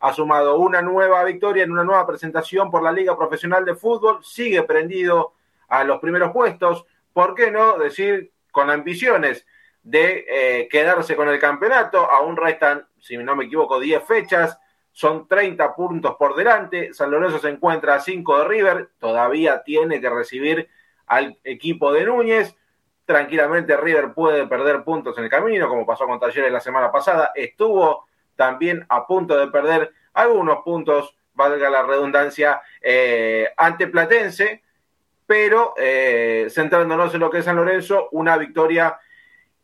ha sumado una nueva victoria en una nueva presentación por la Liga Profesional de Fútbol, sigue prendido a los primeros puestos, ¿por qué no decir con ambiciones de eh, quedarse con el campeonato? Aún restan, si no me equivoco, 10 fechas, son 30 puntos por delante, San Lorenzo se encuentra a 5 de River, todavía tiene que recibir al equipo de Núñez, tranquilamente River puede perder puntos en el camino, como pasó con Talleres la semana pasada, estuvo también a punto de perder algunos puntos, valga la redundancia, eh, ante Platense, pero eh, centrándonos en lo que es San Lorenzo, una victoria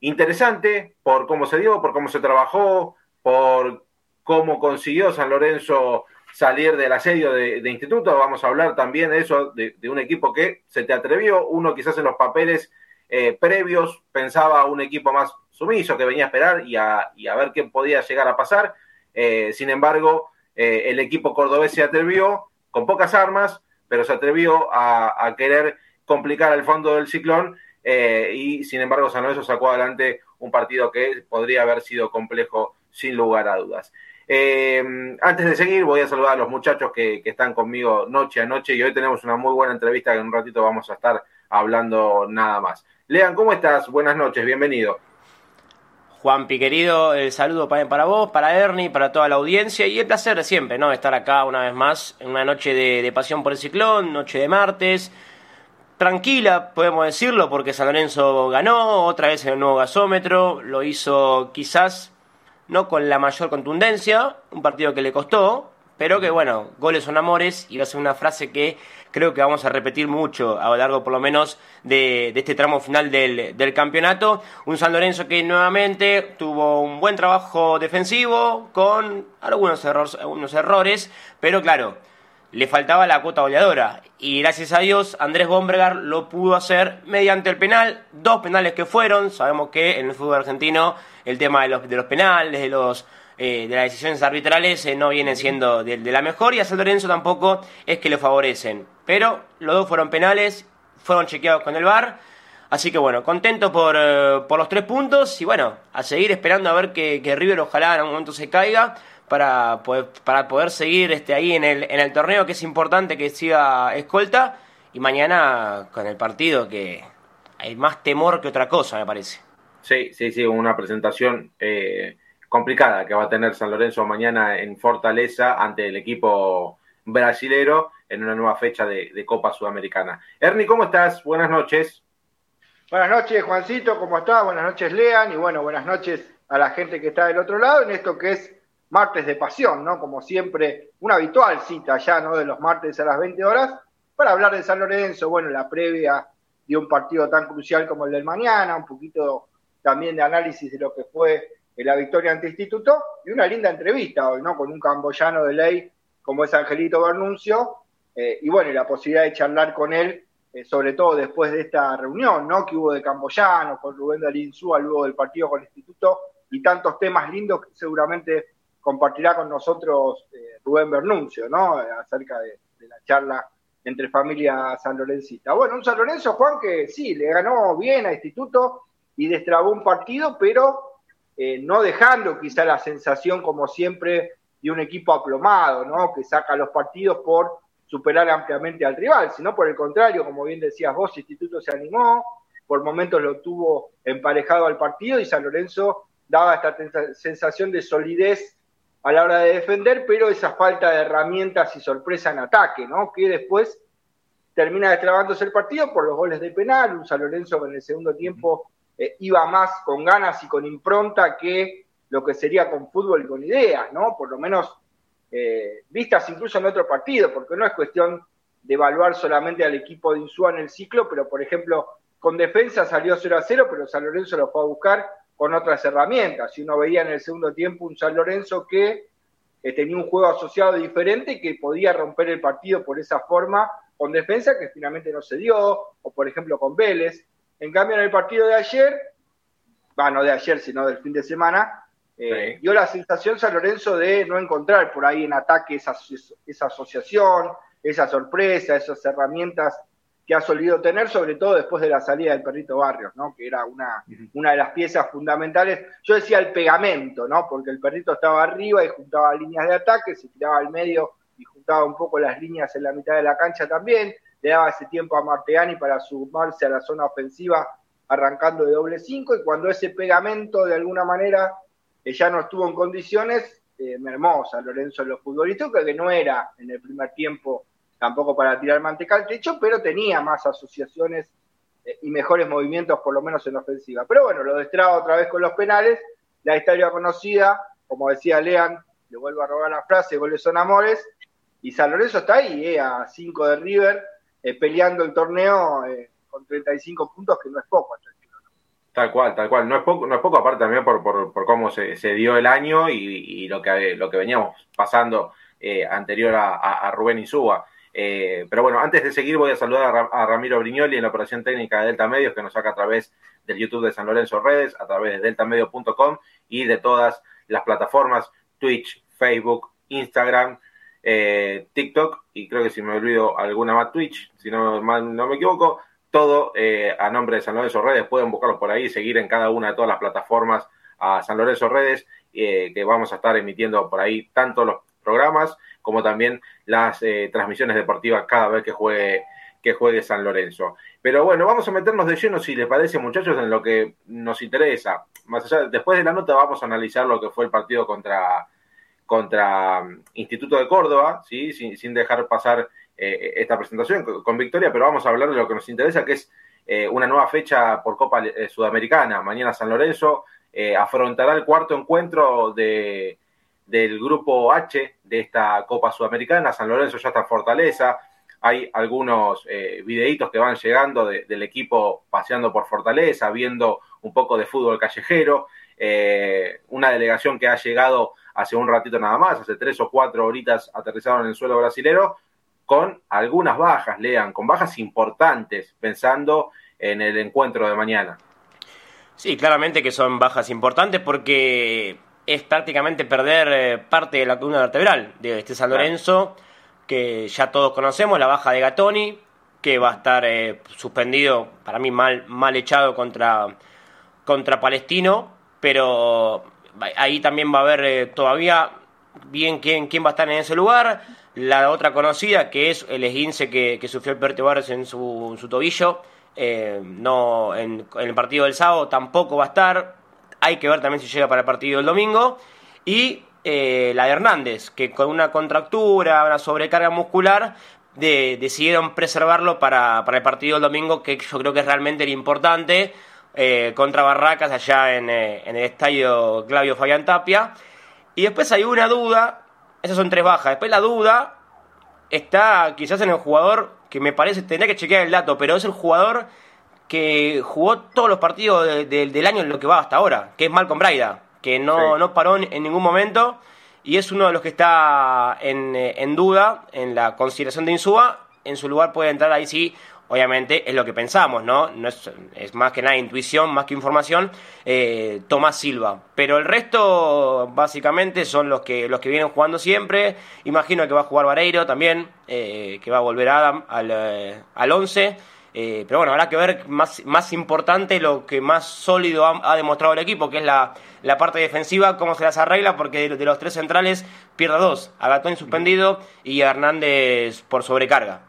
interesante por cómo se dio, por cómo se trabajó, por cómo consiguió San Lorenzo salir del asedio de, instituto. Vamos a hablar también de eso, de, un equipo que se te atrevió. Uno quizás en los papeles eh, previos pensaba un equipo más sumiso que venía a esperar y a, ver qué podía llegar a pasar. Eh, sin embargo, eh, el equipo cordobés se atrevió con pocas armas, pero se atrevió a, querer complicar el fondo del ciclón eh, y sin embargo San Lorenzo sacó adelante un partido que podría haber sido complejo sin lugar a dudas. Antes de seguir, voy a saludar a los muchachos que, que, están conmigo noche a noche y hoy tenemos una muy buena entrevista que en un ratito vamos a estar hablando nada más. Lean, ¿cómo estás? Buenas noches, bienvenido. Juanpi, querido, el saludo para, vos, para Ernie, para toda la audiencia y el placer de siempre, ¿no? Estar acá una vez más en una noche de, pasión por el ciclón, noche de martes. Tranquila, podemos decirlo, porque San Lorenzo ganó otra vez en el nuevo gasómetro, lo hizo quizás no con la mayor contundencia, un partido que le costó, pero que bueno, goles son amores y va a ser una frase que creo que vamos a repetir mucho a lo largo por lo menos de, este tramo final del, campeonato. Un San Lorenzo que nuevamente tuvo un buen trabajo defensivo con algunos, errores, algunos errores, pero claro, le faltaba la cuota goleadora. Y gracias a Dios Andrés Bombergar lo pudo hacer mediante el penal, dos penales que fueron, sabemos que en el fútbol argentino el tema de los, de los penales, de los eh, de las decisiones arbitrales eh, no vienen siendo de, la mejor y a San Lorenzo tampoco es que le favorecen. Pero los dos fueron penales, fueron chequeados con el VAR. Así que bueno, contento por, eh, por los tres puntos y bueno, a seguir esperando a ver que, River ojalá en algún momento se caiga para poder, para poder seguir este, ahí en el, en el torneo que es importante que siga escolta y mañana con el partido que hay más temor que otra cosa me parece. Sí, sí, sí, una presentación complicada que va a tener San Lorenzo mañana en Fortaleza ante el equipo brasilero en una nueva fecha de, Copa Sudamericana. Ernie, ¿cómo estás? Buenas noches. Buenas noches, Juancito, ¿cómo estás? Buenas noches, Lean, y bueno, buenas noches a la gente que está del otro lado en esto que es martes de pasión, ¿no? Como siempre, una habitual cita ya, ¿no? De los martes a las 20 horas para hablar de San Lorenzo, bueno, la previa de un partido tan crucial como el del mañana, un poquito también de análisis de lo que fue la victoria ante Instituto y una linda entrevista hoy, ¿no? Con un camboyano de ley como es Angelito Bernuncio, eh, y bueno, y la posibilidad de charlar con él, eh, sobre todo después de esta reunión, ¿no? Que hubo de Camboyano, con Rubén Dalinzúa, luego del partido con el Instituto, y tantos temas lindos que seguramente compartirá con nosotros eh, Rubén Bernuncio, ¿no? Acerca de, la charla entre familia San Lorencita. Bueno, un San Lorenzo, Juan, que sí, le ganó bien a Instituto y destrabó un partido, pero eh, no dejando quizá la sensación, como siempre, de un equipo aplomado, ¿no? Que saca los partidos por superar ampliamente al rival, sino por el contrario, como bien decías vos, Instituto se animó, por momentos lo tuvo emparejado al partido y San Lorenzo daba esta sensación de solidez a la hora de defender, pero esa falta de herramientas y sorpresa en ataque, ¿no? Que después termina destrabándose el partido por los goles de penal, un San Lorenzo en el segundo tiempo eh, iba más con ganas y con impronta que lo que sería con fútbol y con ideas, ¿no? Por lo menos eh, vistas incluso en otro partido, porque no es cuestión de evaluar solamente al equipo de Insúa en el ciclo, pero por ejemplo, con defensa salió 0 a 0, pero San Lorenzo lo fue a buscar con otras herramientas. Y uno veía en el segundo tiempo un San Lorenzo que eh, tenía un juego asociado diferente que podía romper el partido por esa forma con defensa que finalmente no se dio, o por ejemplo con Vélez. En cambio, en el partido de ayer, bueno, no de ayer, sino del fin de semana, eh, dio la sensación San Lorenzo de no encontrar por ahí en ataque esa, esa asociación, esa sorpresa, esas herramientas que ha solido tener, sobre todo después de la salida del perrito Barrios, ¿no? que era una, una de las piezas fundamentales. Yo decía el pegamento, ¿no? porque el perrito estaba arriba y juntaba líneas de ataque, se tiraba al medio y juntaba un poco las líneas en la mitad de la cancha también, le daba ese tiempo a Marteani para sumarse a la zona ofensiva arrancando de doble cinco, y cuando ese pegamento de alguna manera eh, ya no estuvo en condiciones, eh, mermó a Lorenzo en los futbolísticos, que no era en el primer tiempo tampoco para tirar manteca al techo, pero tenía más asociaciones eh, y mejores movimientos, por lo menos en ofensiva. Pero bueno, lo destraba otra vez con los penales, la historia conocida, como decía Lean, le vuelvo a robar la frase, goles son amores, y San Lorenzo está ahí, eh, a 5 de River, eh, peleando el torneo con 35 puntos, que no es poco. Tal cual, tal cual. No es poco, no es poco aparte también por, por, cómo se, se, dio el año y, lo, que, lo que veníamos pasando anterior a, a, Rubén Insúa. Eh, pero bueno, antes de seguir voy a saludar a, Ramiro Brignoli en la operación técnica de Delta Medios que nos saca a través del YouTube de San Lorenzo Redes, a través de deltamedio.com y de todas las plataformas Twitch, Facebook, Instagram, eh, TikTok y creo que si me olvido alguna más Twitch, si no, no me equivoco, todo eh, a nombre de San Lorenzo Redes, pueden buscarlos por ahí, seguir en cada una de todas las plataformas a San Lorenzo Redes, que vamos a estar emitiendo por ahí tanto los programas como también las eh, transmisiones deportivas cada vez que juegue, que juegue San Lorenzo. Pero bueno, vamos a meternos de lleno, si les parece, muchachos, en lo que nos interesa. Más allá, después de la nota vamos a analizar lo que fue el partido contra, contra mm, Instituto de Córdoba, ¿sí? sin, dejar pasar eh, esta presentación con, victoria, pero vamos a hablar de lo que nos interesa, que es eh, una nueva fecha por Copa Sudamericana. Mañana San Lorenzo afrontará el cuarto encuentro de, del grupo H de esta Copa Sudamericana. San Lorenzo ya está en Fortaleza. Hay algunos eh, videitos que van llegando del equipo paseando por Fortaleza, viendo un poco de fútbol callejero. Eh, una delegación que ha llegado hace un ratito nada más, hace tres o cuatro horitas aterrizaron en el suelo brasilero, con algunas bajas, lean, con bajas importantes, pensando en el encuentro de mañana. Sí, claramente que son bajas importantes porque es prácticamente perder eh, parte de la columna vertebral de este San Lorenzo, que ya todos conocemos, la baja de Gatoni, que va a estar eh, suspendido, para mí mal, mal echado contra, contra Palestino, pero ahí también va a haber eh, todavía bien quién, quién va a estar en ese lugar. La otra conocida, que es el esguince que, sufrió el Bertebares en su, en su tobillo, no en, el partido del sábado tampoco va a estar hay que ver también si llega para el partido del domingo. Y eh, la de Hernández, que con una contractura, una sobrecarga muscular, decidieron preservarlo para, el partido del domingo, que yo creo que es realmente el importante, eh, contra Barracas allá en, eh, en, el estadio Clavio Fabián Tapia. Y después hay una duda, esas son tres bajas. Después la duda está quizás en el jugador que me parece, tendría que chequear el dato, pero es el jugador que jugó todos los partidos del año en lo que va hasta ahora, que es Malcolm Braida, que no, no paró en ningún momento y es uno de los que está en, eh, en duda en la consideración de Insúa. En su lugar puede entrar ahí sí, obviamente es lo que pensamos, ¿no? no es, es más que nada intuición, más que información, eh, Tomás Silva. Pero el resto, básicamente, son los que, los que vienen jugando siempre. Imagino que va a jugar Vareiro también, eh, que va a volver Adam al, al 11. Eh, pero bueno, habrá que ver más, más importante lo que más sólido ha, demostrado el equipo, que es la, la, parte defensiva, cómo se las arregla, porque de, los tres centrales pierde dos, a Gatón suspendido y a Hernández por sobrecarga.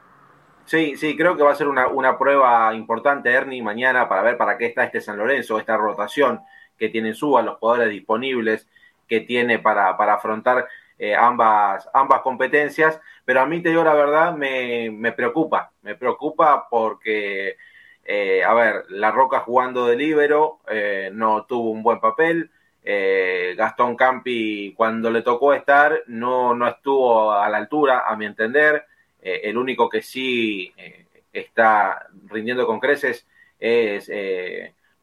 Sí, sí, creo que va a ser una, una prueba importante, Ernie, mañana para ver para qué está este San Lorenzo, esta rotación que tiene Suba, los jugadores disponibles que tiene para, para afrontar eh, ambas, ambas competencias, pero a mí te digo la verdad, me, me preocupa, me preocupa porque, eh, a ver, La Roca jugando de libero eh, no tuvo un buen papel, Gastón Campi cuando le tocó estar no, no estuvo a la altura, a mi entender, el único que sí está rindiendo con creces es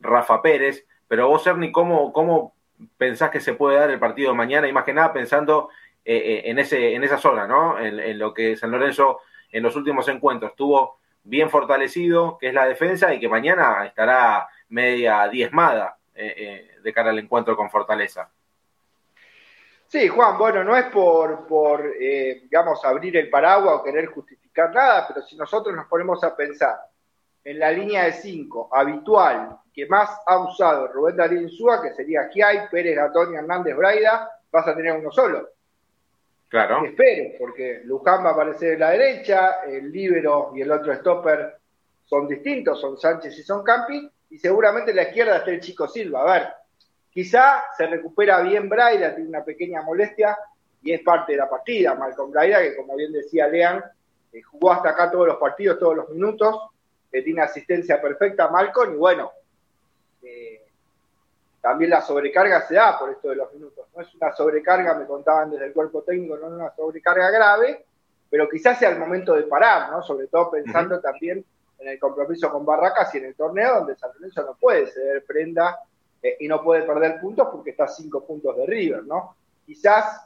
Rafa Pérez, pero vos, Ernie, ¿cómo, ¿cómo pensás que se puede dar el partido de mañana? Y más que nada pensando eh, eh, en, ese, en esa zona, ¿no? En, lo que San Lorenzo en los últimos encuentros estuvo bien fortalecido, que es la defensa, y que mañana estará media diezmada eh, de cara al encuentro con Fortaleza. Sí, Juan, bueno, no es por, por digamos, abrir el paraguas o querer justificar nada, pero si nosotros nos ponemos a pensar en la línea de 5 habitual que más ha usado Rubén Darío Insúa, que sería Giai, Pérez, Gatón y Hernández Braida, vas a tener uno solo. Claro. Espero, porque Luján va a aparecer en la derecha, el Libero y el otro stopper son distintos, son Sánchez y son Campi, y seguramente en la izquierda está el Chico Silva. A ver, quizá se recupera bien Braida, tiene una pequeña molestia y es parte de la partida. Malcolm Braida, que como bien decía Lean, eh, jugó hasta acá todos los partidos, todos los minutos, que tiene asistencia perfecta Malcolm, y bueno, eh, también la sobrecarga se da por esto de los minutos. No es una sobrecarga, me contaban desde el cuerpo técnico, no es una sobrecarga grave, pero quizás sea el momento de parar, ¿no? Sobre todo pensando también en el compromiso con Barracas y en el torneo, donde San Lorenzo no puede ceder prenda eh, y no puede perder puntos porque está a cinco puntos de River, ¿no? Quizás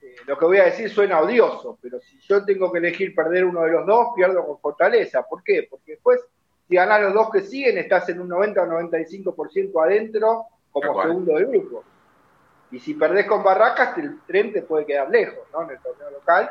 eh, lo que voy a decir suena odioso, pero si yo tengo que elegir perder uno de los dos, pierdo con fortaleza. ¿Por qué? Porque después, si ganas los dos que siguen, estás en un 90 o 95% adentro como segundo del grupo. Y si perdés con Barracas, el tren te puede quedar lejos, ¿no? En el torneo local.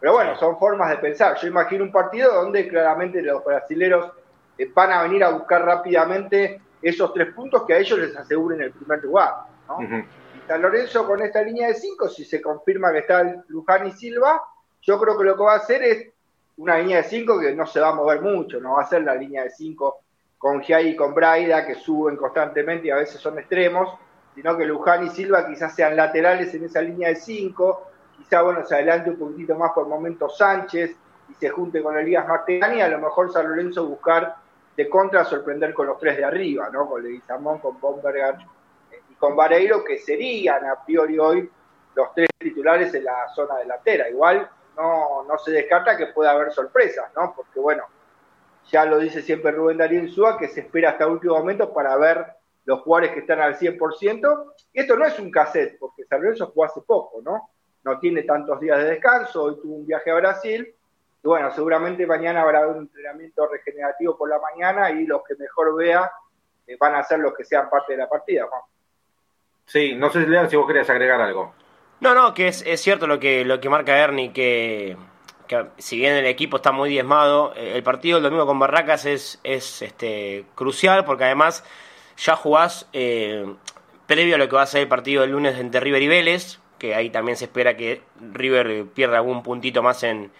Pero bueno, son formas de pensar. Yo imagino un partido donde claramente los brasileros eh, van a venir a buscar rápidamente esos tres puntos que a ellos les aseguren el primer lugar, ¿no? Y San Lorenzo con esta línea de cinco, si se confirma que está Luján y Silva, yo creo que lo que va a hacer es una línea de cinco que no se va a mover mucho, no va a ser la línea de cinco con Giai y con Braida, que suben constantemente y a veces son extremos, sino que Luján y Silva quizás sean laterales en esa línea de cinco, quizá bueno, se adelante un poquitito más por momentos Sánchez y se junte con Elías Martegani, a lo mejor San Lorenzo buscar de contra sorprender con los tres de arriba, ¿no? Con Leguizamón, con Bomberger eh, y con Vareiro, que serían a priori hoy los tres titulares en la zona delantera. Igual no, no se descarta que pueda haber sorpresas, ¿no? Porque bueno, ya lo dice siempre Rubén Darío Insúa, que se espera hasta último momento para ver los jugadores que están al 100%. Y esto no es un cassette, porque San Lorenzo jugó hace poco, ¿no? No tiene tantos días de descanso, hoy tuvo un viaje a Brasil. Y bueno, seguramente mañana habrá un entrenamiento regenerativo por la mañana y los que mejor vea eh, van a ser los que sean parte de la partida, Juan. Sí, no sé, Lean, si vos querías agregar algo. No, no, que es, es cierto lo que, lo que marca Ernie, que si bien el equipo está muy diezmado, eh, el partido el domingo con Barracas es, es este, crucial porque además ya jugás eh, previo a lo que va a ser el partido del lunes entre River y Vélez, que ahí también se espera que River pierda algún puntito más en,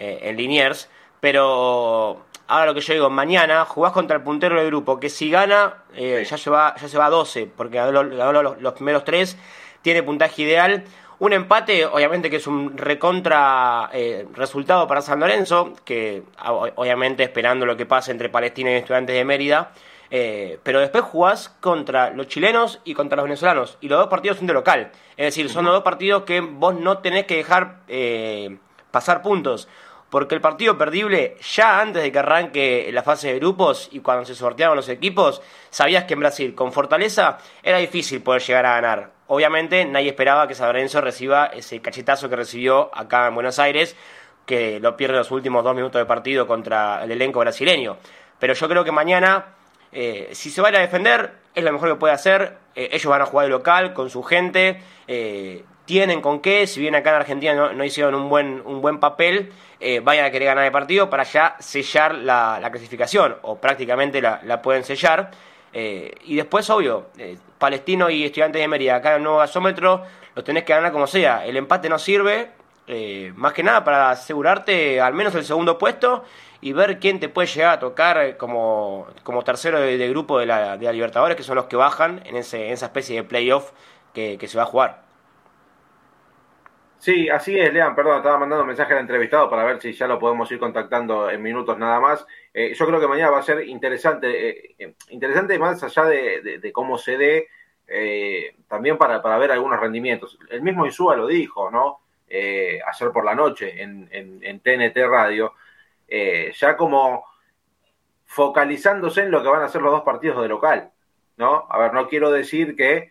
eh, en Liniers, pero ahora lo que yo digo, mañana jugás contra el puntero del grupo, que si gana ya, se va, ya se va a 12, porque ganó los, los primeros tres, tiene puntaje ideal un empate, obviamente que es un recontra eh, resultado para San Lorenzo, que obviamente esperando lo que pase entre Palestina y Estudiantes de Mérida. Eh, pero después jugás contra los chilenos y contra los venezolanos. Y los dos partidos son de local. Es decir, son los dos partidos que vos no tenés que dejar eh, pasar puntos. Porque el partido perdible, ya antes de que arranque la fase de grupos y cuando se sorteaban los equipos, sabías que en Brasil, con fortaleza, era difícil poder llegar a ganar. Obviamente nadie esperaba que San Lorenzo reciba ese cachetazo que recibió acá en Buenos Aires, que lo pierde los últimos dos minutos de partido contra el elenco brasileño. Pero yo creo que mañana, eh, si se va a defender, es lo mejor que puede hacer. Eh, ellos van a jugar de local con su gente. Eh, tienen con qué, si bien acá en Argentina no, hicieron un buen, un buen papel, vayan a querer ganar el partido para ya sellar la, clasificación, o prácticamente la, pueden sellar. Eh, y después, obvio, eh, Palestino y Estudiantes de Mérida, acá en el nuevo gasómetro, lo tenés que ganar como sea. El empate no sirve, eh, más que nada para asegurarte al menos el segundo puesto y ver quién te puede llegar a tocar como, como tercero de, grupo de la, de la, Libertadores, que son los que bajan en, ese, en esa especie de playoff que se va a jugar. Sí, así es, Lean, perdón, estaba mandando un mensaje al entrevistado para ver si ya lo podemos ir contactando en minutos nada más. Eh, yo creo que mañana va a ser interesante, eh, eh, interesante más allá de, cómo se dé, también para, ver algunos rendimientos. El mismo Isúa lo dijo, ¿no? ayer por la noche en, en TNT Radio, ya como focalizándose en lo que van a ser los dos partidos de local, ¿no? A ver, no quiero decir que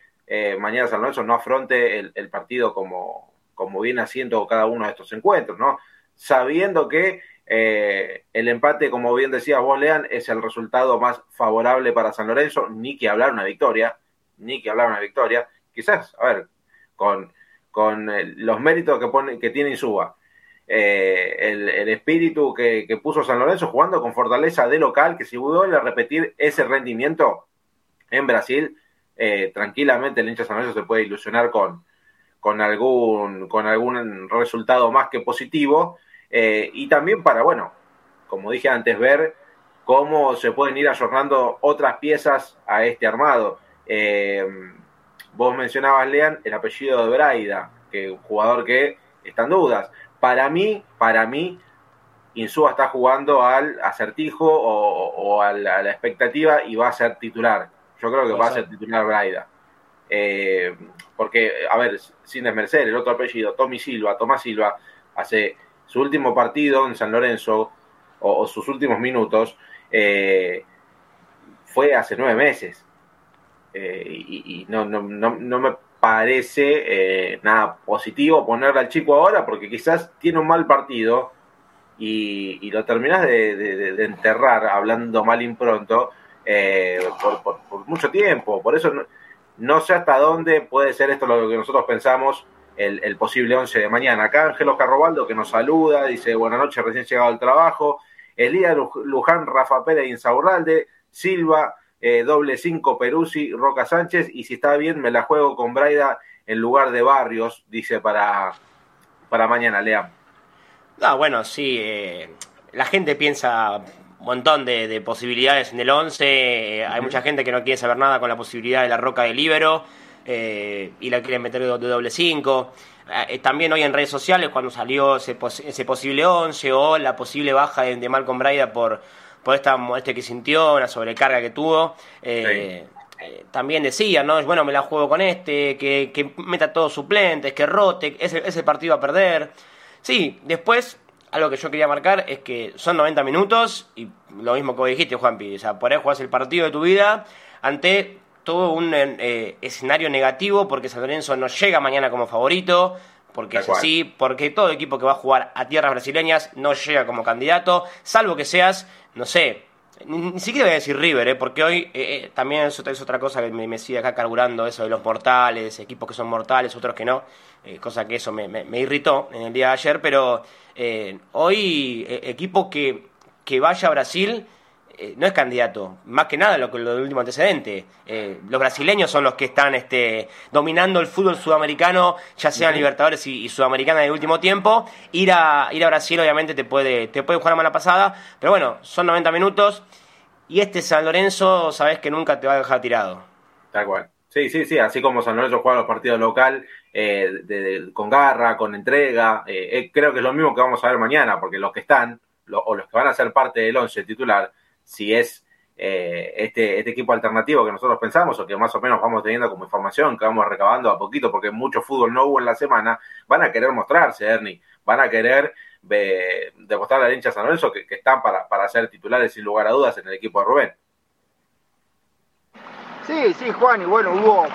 mañana San Lorenzo no afronte el partido como como viene haciendo cada uno de estos encuentros, ¿no? Sabiendo que eh, el empate, como bien decía vos, Lean, es el resultado más favorable para San Lorenzo, ni que hablar una victoria, ni que hablar una victoria. Quizás, a ver, con, con eh, los méritos que, pone, que tiene Insúa, el, espíritu que, puso San Lorenzo jugando con fortaleza de local, que si vuelve a repetir ese rendimiento en Brasil, tranquilamente el hincha San Lorenzo se puede ilusionar con, con, algún, con algún resultado más que positivo. y también para, bueno, como dije antes, ver cómo se pueden ir ayornando otras piezas a este armado. Eh, vos mencionabas, Lean, el apellido de Braida, que un jugador que está en dudas. Para mí, para mí, Insúa está jugando al acertijo o, a, la, expectativa y va a ser titular. Yo creo que va a ser titular Braida. Eh, porque, a ver, sin desmerecer, el otro apellido, Tommy Silva, Tomás Silva, hace su último partido en San Lorenzo, o sus últimos minutos, eh, fue hace nueve meses. Eh, y, no, no, no, me parece eh, nada positivo ponerle al chico ahora porque quizás tiene un mal partido y, lo terminas de, enterrar hablando mal impronto por, por, mucho tiempo. Por eso no, sé hasta dónde puede ser esto lo que nosotros pensamos el, posible 11 de mañana. Acá Ángelo Carrobaldo que nos saluda, dice buenas noches, recién llegado al trabajo. Elías Luján, Rafa Pérez Insaurralde, Silva, eh, doble cinco Peruzzi, Roca Sánchez, y si está bien, me la juego con Braida en lugar de Barrios, dice para, para mañana, Lea. Ah, bueno, sí, eh, la gente piensa montón de, posibilidades en el 11, eh, hay mucha gente que no quiere saber nada con la posibilidad de la Roca de Libero, y la quieren meter de doble cinco. Eh, también hoy en redes sociales cuando salió ese, ese posible 11 o la posible baja de, de Malcolm Brida por, por esta molestia que sintió, la sobrecarga que tuvo. Eh, eh, también decía, ¿no? Bueno, me la juego con este, que, que meta todos suplentes, que rote, ese, ese partido a perder. Sí, después, algo que yo quería marcar es que son 90 minutos y lo mismo que vos dijiste, Juanpi, o sea, por ahí jugás el partido de tu vida ante todo un eh, escenario negativo porque San Lorenzo no llega mañana como favorito, porque es así, porque todo equipo que va a jugar a tierras brasileñas no llega como candidato, salvo que seas, no sé, ni, siquiera voy a decir River, ¿eh? porque hoy eh, también es, es, otra cosa que me, sigue acá carburando, eso de los mortales, equipos que son mortales, otros que no, cosa que eso me, me, irritó en el día de ayer, pero hoy equipo que, que vaya a Brasil eh, no es candidato, más que nada lo, lo del último antecedente. Eh, los brasileños son los que están este, dominando el fútbol sudamericano, ya sean Libertadores y, Sudamericana en el último tiempo. Ir a, ir a Brasil obviamente te puede, te puede jugar a mala pasada, pero bueno, son 90 minutos y este San Lorenzo sabes que nunca te va a dejar tirado. Tal cual. Sí, sí, sí, así como San Lorenzo juega los partidos local eh, con garra, con entrega, creo que es lo mismo que vamos a ver mañana, porque los que están, o los que van a ser parte del once titular, si es eh, este, este equipo alternativo que nosotros pensamos o que más o menos vamos teniendo como información, que vamos recabando a poquito porque mucho fútbol no hubo en la semana, van a querer mostrarse, Ernie, van a querer eh, demostrar a la hincha San Lorenzo que, están para, para ser titulares sin lugar a dudas en el equipo de Rubén. Sí, sí, Juan, y bueno, hubo,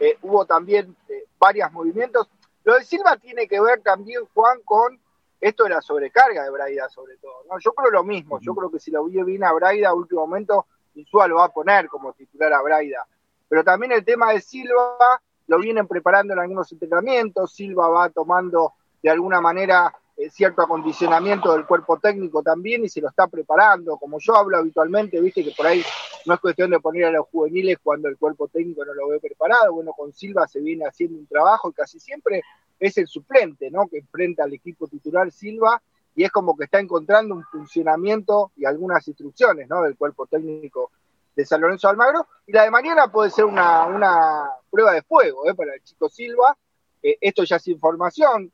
eh, hubo también varios movimientos. Lo de Silva tiene que ver también, Juan, con esto era sobrecarga de Braida sobre todo. ¿no? Yo creo lo mismo, yo creo que si lo vi bien a Braida a último momento, Insúa lo va a poner como titular a Braida. Pero también el tema de Silva lo vienen preparando en algunos entrenamientos, Silva va tomando de alguna manera cierto acondicionamiento del cuerpo técnico también y se lo está preparando. Como yo hablo habitualmente, viste que por ahí no es cuestión de poner a los juveniles cuando el cuerpo técnico no lo ve preparado. Bueno, con Silva se viene haciendo un trabajo y casi siempre es el suplente, ¿no? Que enfrenta al equipo titular Silva y es como que está encontrando un funcionamiento y algunas instrucciones, ¿no? Del cuerpo técnico de San Lorenzo Almagro. Y la de mañana puede ser una, una prueba de fuego, ¿eh? Para el chico Silva. Eh, esto ya es información,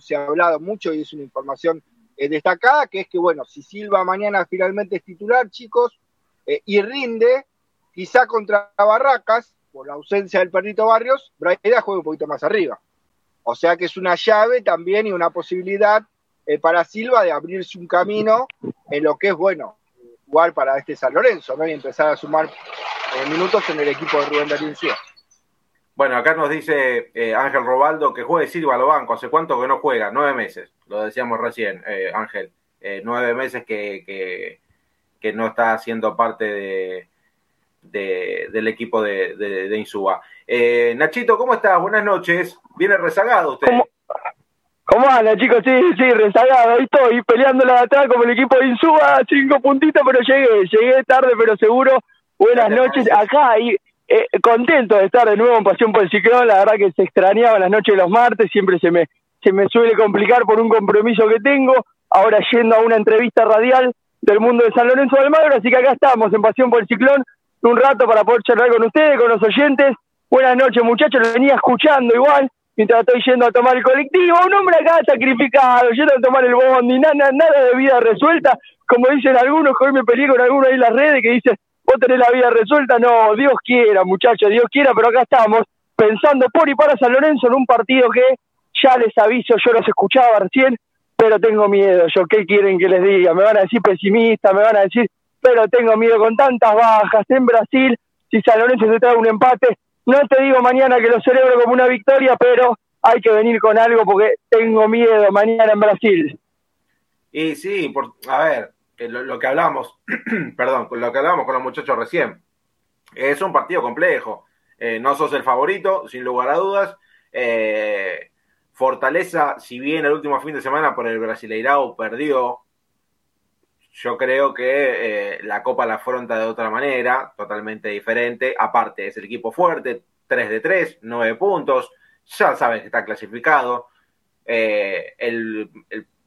se ha hablado mucho y es una información eh, destacada, que es que, bueno, si Silva mañana finalmente es titular, chicos, eh, y rinde, quizá contra Barracas, por la ausencia del perrito Barrios, Braida juega un poquito más arriba. O sea que es una llave también y una posibilidad eh, para Silva de abrirse un camino en lo que es, bueno, jugar para este San Lorenzo, ¿no? Y empezar a sumar minutos en el equipo de Rubén Darín Bueno, acá nos dice eh, Ángel Robaldo que juegue Silva lo banco. ¿Hace cuánto que no juega? Nueve meses, lo decíamos recién, Ángel. nueve meses que, que, no está siendo parte de, del equipo de, de, Insúa. Nachito, ¿cómo estás? Buenas noches. Viene rezagado usted. ¿Cómo anda, chicos? Sí, sí, rezagado. Ahí estoy, peleando la de atrás como el equipo de Insúa, cinco puntitos, pero llegué, llegué tarde, pero seguro. Buenas noches. Acá, y, eh, contento de estar de nuevo en Pasión por el Ciclón. La verdad que se extrañaba las noches de los martes, siempre se me, se me suele complicar por un compromiso que tengo. Ahora yendo a una entrevista radial del mundo de San Lorenzo de Almagro, así que acá estamos en Pasión por el Ciclón, un rato para poder charlar con ustedes, con los oyentes. Buenas noches, muchachos, lo venía escuchando igual mientras estoy yendo a tomar el colectivo. Un hombre acá sacrificado, yendo a tomar el bondi, nada, nada de vida resuelta. Como dicen algunos, hoy me peleé con algunos ahí en las redes que dicen, vos tenés la vida resuelta. No, Dios quiera, muchachos, Dios quiera, pero acá estamos pensando por y para San Lorenzo en un partido que ya les aviso, yo los escuchaba recién, pero tengo miedo. Yo, ¿qué quieren que les diga? Me van a decir pesimista, me van a decir, pero tengo miedo con tantas bajas en Brasil. Si San Lorenzo se trae un empate, no te digo mañana que lo celebro como una victoria, pero hay que venir con algo porque tengo miedo mañana en Brasil. Y sí, por, a ver, lo, que hablamos, perdón, lo que hablamos con los muchachos recién, es un partido complejo. Eh, no sos el favorito, sin lugar a dudas. Eh, Fortaleza, si bien el último fin de semana por el Brasileirao perdió, yo creo que eh, la Copa la afronta de otra manera, totalmente diferente. Aparte, es el equipo fuerte, 3 de 3, 9 puntos, ya sabes que está clasificado. Eh, el,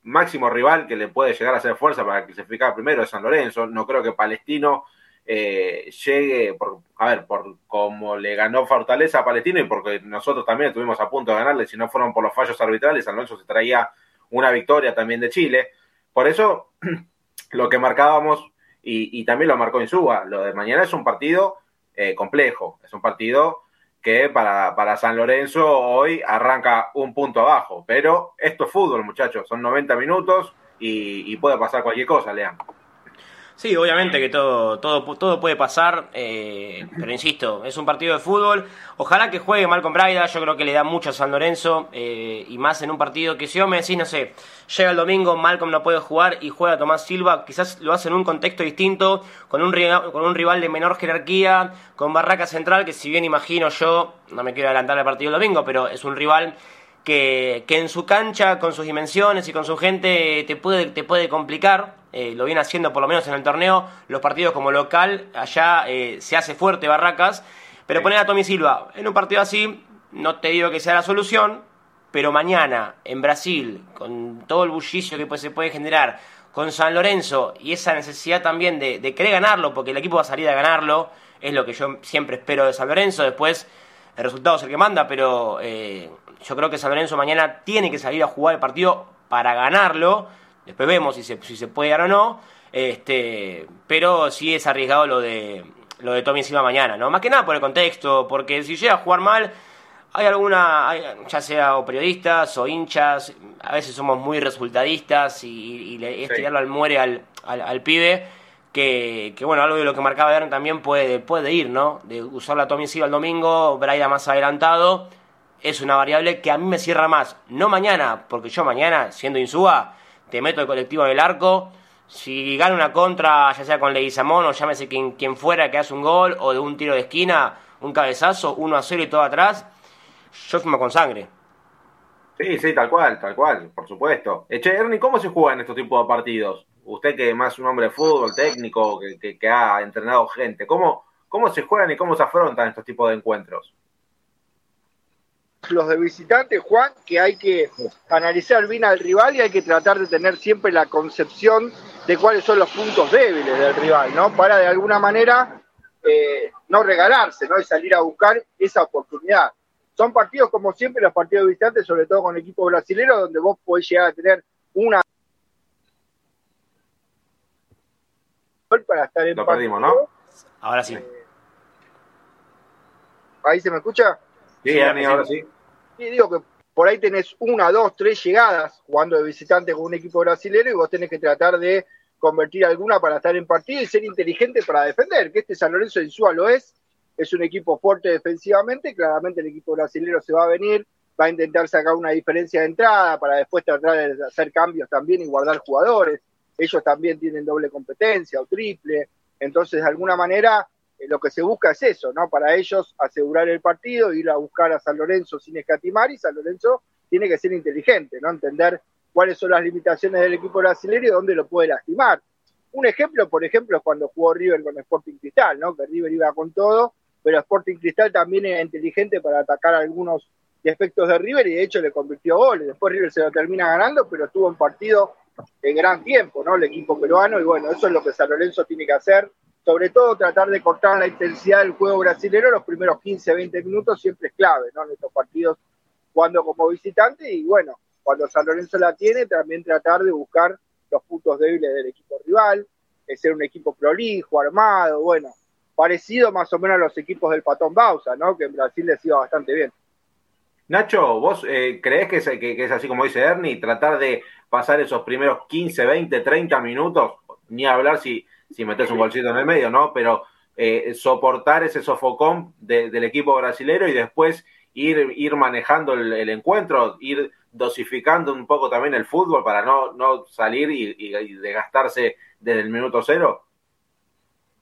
máximo rival que le puede llegar a hacer fuerza para clasificar primero es San Lorenzo. No creo que Palestino eh, llegue, a ver, por como le ganó Fortaleza a Palestino y porque nosotros también estuvimos a punto de ganarle, si no fueron por los fallos arbitrales, San Lorenzo se traía una victoria también de Chile. Por eso lo que marcábamos, y, también lo marcó Insúa, lo de mañana es un partido eh, complejo, es un partido que para, para San Lorenzo hoy arranca un punto abajo, pero esto es fútbol, muchachos, son 90 minutos y, y puede pasar cualquier cosa, Lean. Sí, obviamente que todo, todo, todo puede pasar, eh, pero insisto, es un partido de fútbol. Ojalá que juegue Malcolm Braida, yo creo que le da mucho a San Lorenzo, eh, y más en un partido que si yo me decís, no sé, llega el domingo, Malcolm no puede jugar y juega Tomás Silva, quizás lo hace en un contexto distinto, con un, con un rival de menor jerarquía, con Barraca Central, que si bien imagino yo, no me quiero adelantar el partido del domingo, pero es un rival que, que en su cancha, con sus dimensiones y con su gente, te puede, te puede complicar. Eh, lo viene haciendo por lo menos en el torneo. Los partidos como local, allá eh, se hace fuerte Barracas. Pero poner a Tommy Silva en un partido así, no te digo que sea la solución, pero mañana en Brasil, con todo el bullicio que pues, se puede generar, con San Lorenzo y esa necesidad también de, de, querer ganarlo, porque el equipo va a salir a ganarlo, es lo que yo siempre espero de San Lorenzo. Después, el resultado es el que manda, pero eh, yo creo que San Lorenzo mañana tiene que salir a jugar el partido para ganarlo. Después vemos si se, si se puede ganar o no. Este, pero sí es arriesgado lo de lo de Tommy Silva mañana, ¿no? Más que nada por el contexto, porque si llega a jugar mal, hay alguna, ya sea o periodistas o hinchas, a veces somos muy resultadistas y, y le, es tirarlo al muere al, al, pibe, que, que, bueno, algo de lo que marcaba Aaron también puede, puede ir, ¿no? De usar la Tommy Silva el domingo, Braida más adelantado, es una variable que a mí me cierra más. No mañana, porque yo mañana, siendo Insúa, te meto el colectivo en el arco. Si gana una contra, ya sea con Leguizamón o llámese quien, fuera que hace un gol o de un tiro de esquina, un cabezazo, uno a cero y todo atrás, yo fumo con sangre. Sí, sí, tal cual, tal cual, por supuesto. Eche, Ernie, ¿cómo se juega en estos tipos de partidos? Usted que más un hombre de fútbol, técnico, que, que, que ha entrenado gente, ¿cómo, ¿cómo se juegan y cómo se afrontan estos tipos de encuentros? Los de visitante, Juan, que hay que analizar bien al rival y hay que tratar de tener siempre la concepción de cuáles son los puntos débiles del rival, ¿no? Para de alguna manera eh, no regalarse, ¿no? Y salir a buscar esa oportunidad. Son partidos, como siempre, los partidos de visitante, sobre todo con equipos brasileños, donde vos podés llegar a tener una. para estar en Lo perdimos, ¿no? Ahora sí. ¿Ahí se me escucha? Sí, ahora sí. Y digo que por ahí tenés una, dos, tres llegadas jugando de visitante con un equipo brasileño y vos tenés que tratar de convertir alguna para estar en partido y ser inteligente para defender, que este San Lorenzo de Insúa lo es, es un equipo fuerte defensivamente, claramente el equipo brasileño se va a venir, va a intentar sacar una diferencia de entrada para después tratar de hacer cambios también y guardar jugadores, ellos también tienen doble competencia o triple, entonces de alguna manera lo que se busca es eso, ¿no? Para ellos asegurar el partido, ir a buscar a San Lorenzo sin escatimar y San Lorenzo tiene que ser inteligente, ¿no? Entender cuáles son las limitaciones del equipo brasileño y dónde lo puede lastimar. Un ejemplo, por ejemplo, es cuando jugó River con Sporting Cristal, ¿no? Que River iba con todo, pero Sporting Cristal también era inteligente para atacar algunos defectos de River y de hecho le convirtió goles. Después River se lo termina ganando, pero tuvo un partido en gran tiempo, ¿no? El equipo peruano, y bueno, eso es lo que San Lorenzo tiene que hacer. Sobre todo tratar de cortar la intensidad del juego brasileño los primeros 15, 20 minutos siempre es clave, ¿no? En estos partidos jugando como visitante y bueno, cuando San Lorenzo la tiene, también tratar de buscar los puntos débiles del equipo rival, de ser un equipo prolijo, armado, bueno, parecido más o menos a los equipos del Patón Bausa, ¿no? Que en Brasil les iba bastante bien. Nacho, ¿vos eh, crees que es, que, es, así como dice Ernie, tratar de pasar esos primeros 15, 20, 30 minutos, ni hablar si, si metes un bolsito en el medio, ¿no? Pero eh, soportar ese sofocón del equipo brasilero y después ir, ir manejando el, encuentro, ir dosificando un poco también el fútbol para no, no salir y, y, desgastarse desde el minuto cero?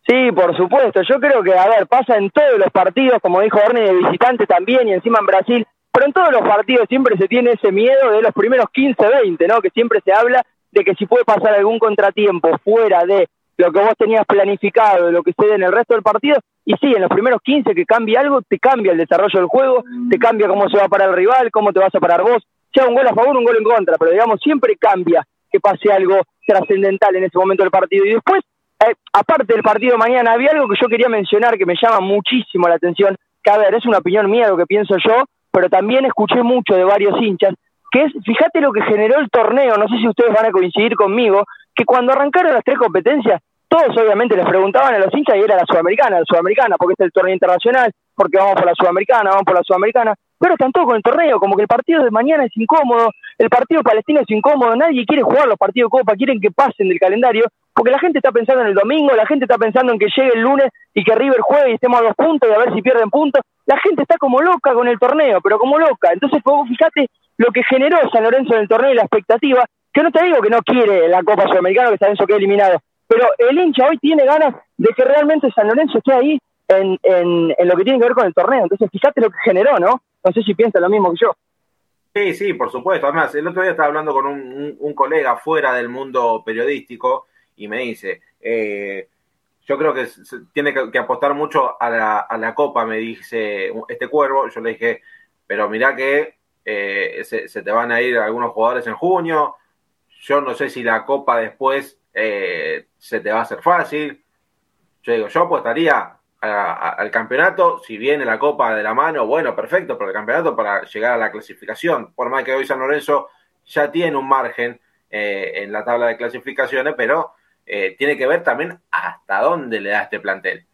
Sí, por supuesto. Yo creo que, a ver, pasa en todos los partidos, como dijo Ernie, de visitante también, y encima en Brasil, pero en todos los partidos siempre se tiene ese miedo de los primeros 15, 20, ¿no? Que siempre se habla de que si puede pasar algún contratiempo fuera de lo que vos tenías planificado, lo que se dé en el resto del partido, y sí, en los primeros 15 que cambie algo, te cambia el desarrollo del juego, te cambia cómo se va a parar el rival, cómo te vas a parar vos, sea un gol a favor, un gol en contra, pero digamos, siempre cambia que pase algo trascendental en ese momento del partido. Y después, eh, aparte del partido de mañana, había algo que yo quería mencionar que me llama muchísimo la atención, que a ver, es una opinión mía lo que pienso yo, pero también escuché mucho de varios hinchas, que es, fíjate lo que generó el torneo, no sé si ustedes van a coincidir conmigo, que cuando arrancaron las tres competencias, todos obviamente les preguntaban a los hinchas y era la sudamericana, la sudamericana, porque es el torneo internacional, porque vamos por la sudamericana, vamos por la sudamericana, pero están todos con el torneo, como que el partido de mañana es incómodo, el partido palestino es incómodo, nadie quiere jugar los partidos de Copa, quieren que pasen del calendario, porque la gente está pensando en el domingo, la gente está pensando en que llegue el lunes y que River juegue y estemos a dos puntos y a ver si pierden puntos, la gente está como loca con el torneo, pero como loca. Entonces, fíjate lo que generó San Lorenzo en el torneo y la expectativa, que no te digo que no quiere la Copa Sudamericana, que San Lorenzo quede eliminado, pero el hincha hoy tiene ganas de que realmente San Lorenzo esté ahí en, en, lo que tiene que ver con el torneo. Entonces, fíjate lo que generó, ¿no? No sé si piensa lo mismo que yo. Sí, sí, por supuesto. Además, el otro día estaba hablando con un, un, colega fuera del mundo periodístico y me dice, eh, yo creo que se tiene que, apostar mucho a la, a la, Copa, me dice este cuervo. Yo le dije, pero mirá que eh, se, te van a ir algunos jugadores en junio. Yo no sé si la Copa después eh, se te va a hacer fácil. Yo digo, yo apostaría al campeonato, si viene la Copa de la mano, bueno, perfecto, pero el campeonato para llegar a la clasificación. Por más que hoy San Lorenzo ya tiene un margen en la tabla de clasificaciones, pero eh, tiene que ver también hasta dónde le da este plantel.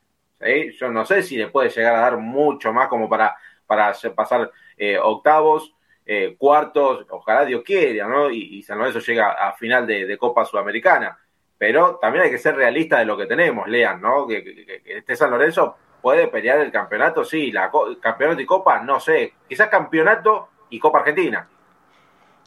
Yo no sé si le puede llegar a dar mucho más como para, para pasar eh, octavos, eh, cuartos, ojalá Dios quiera, ¿no? Y, San Lorenzo llega a final de, Copa Sudamericana. Pero también hay que ser realista de lo que tenemos, lean, ¿no? Que, este San Lorenzo puede pelear el campeonato, sí, la campeonato y Copa, no sé, quizás campeonato y Copa Argentina.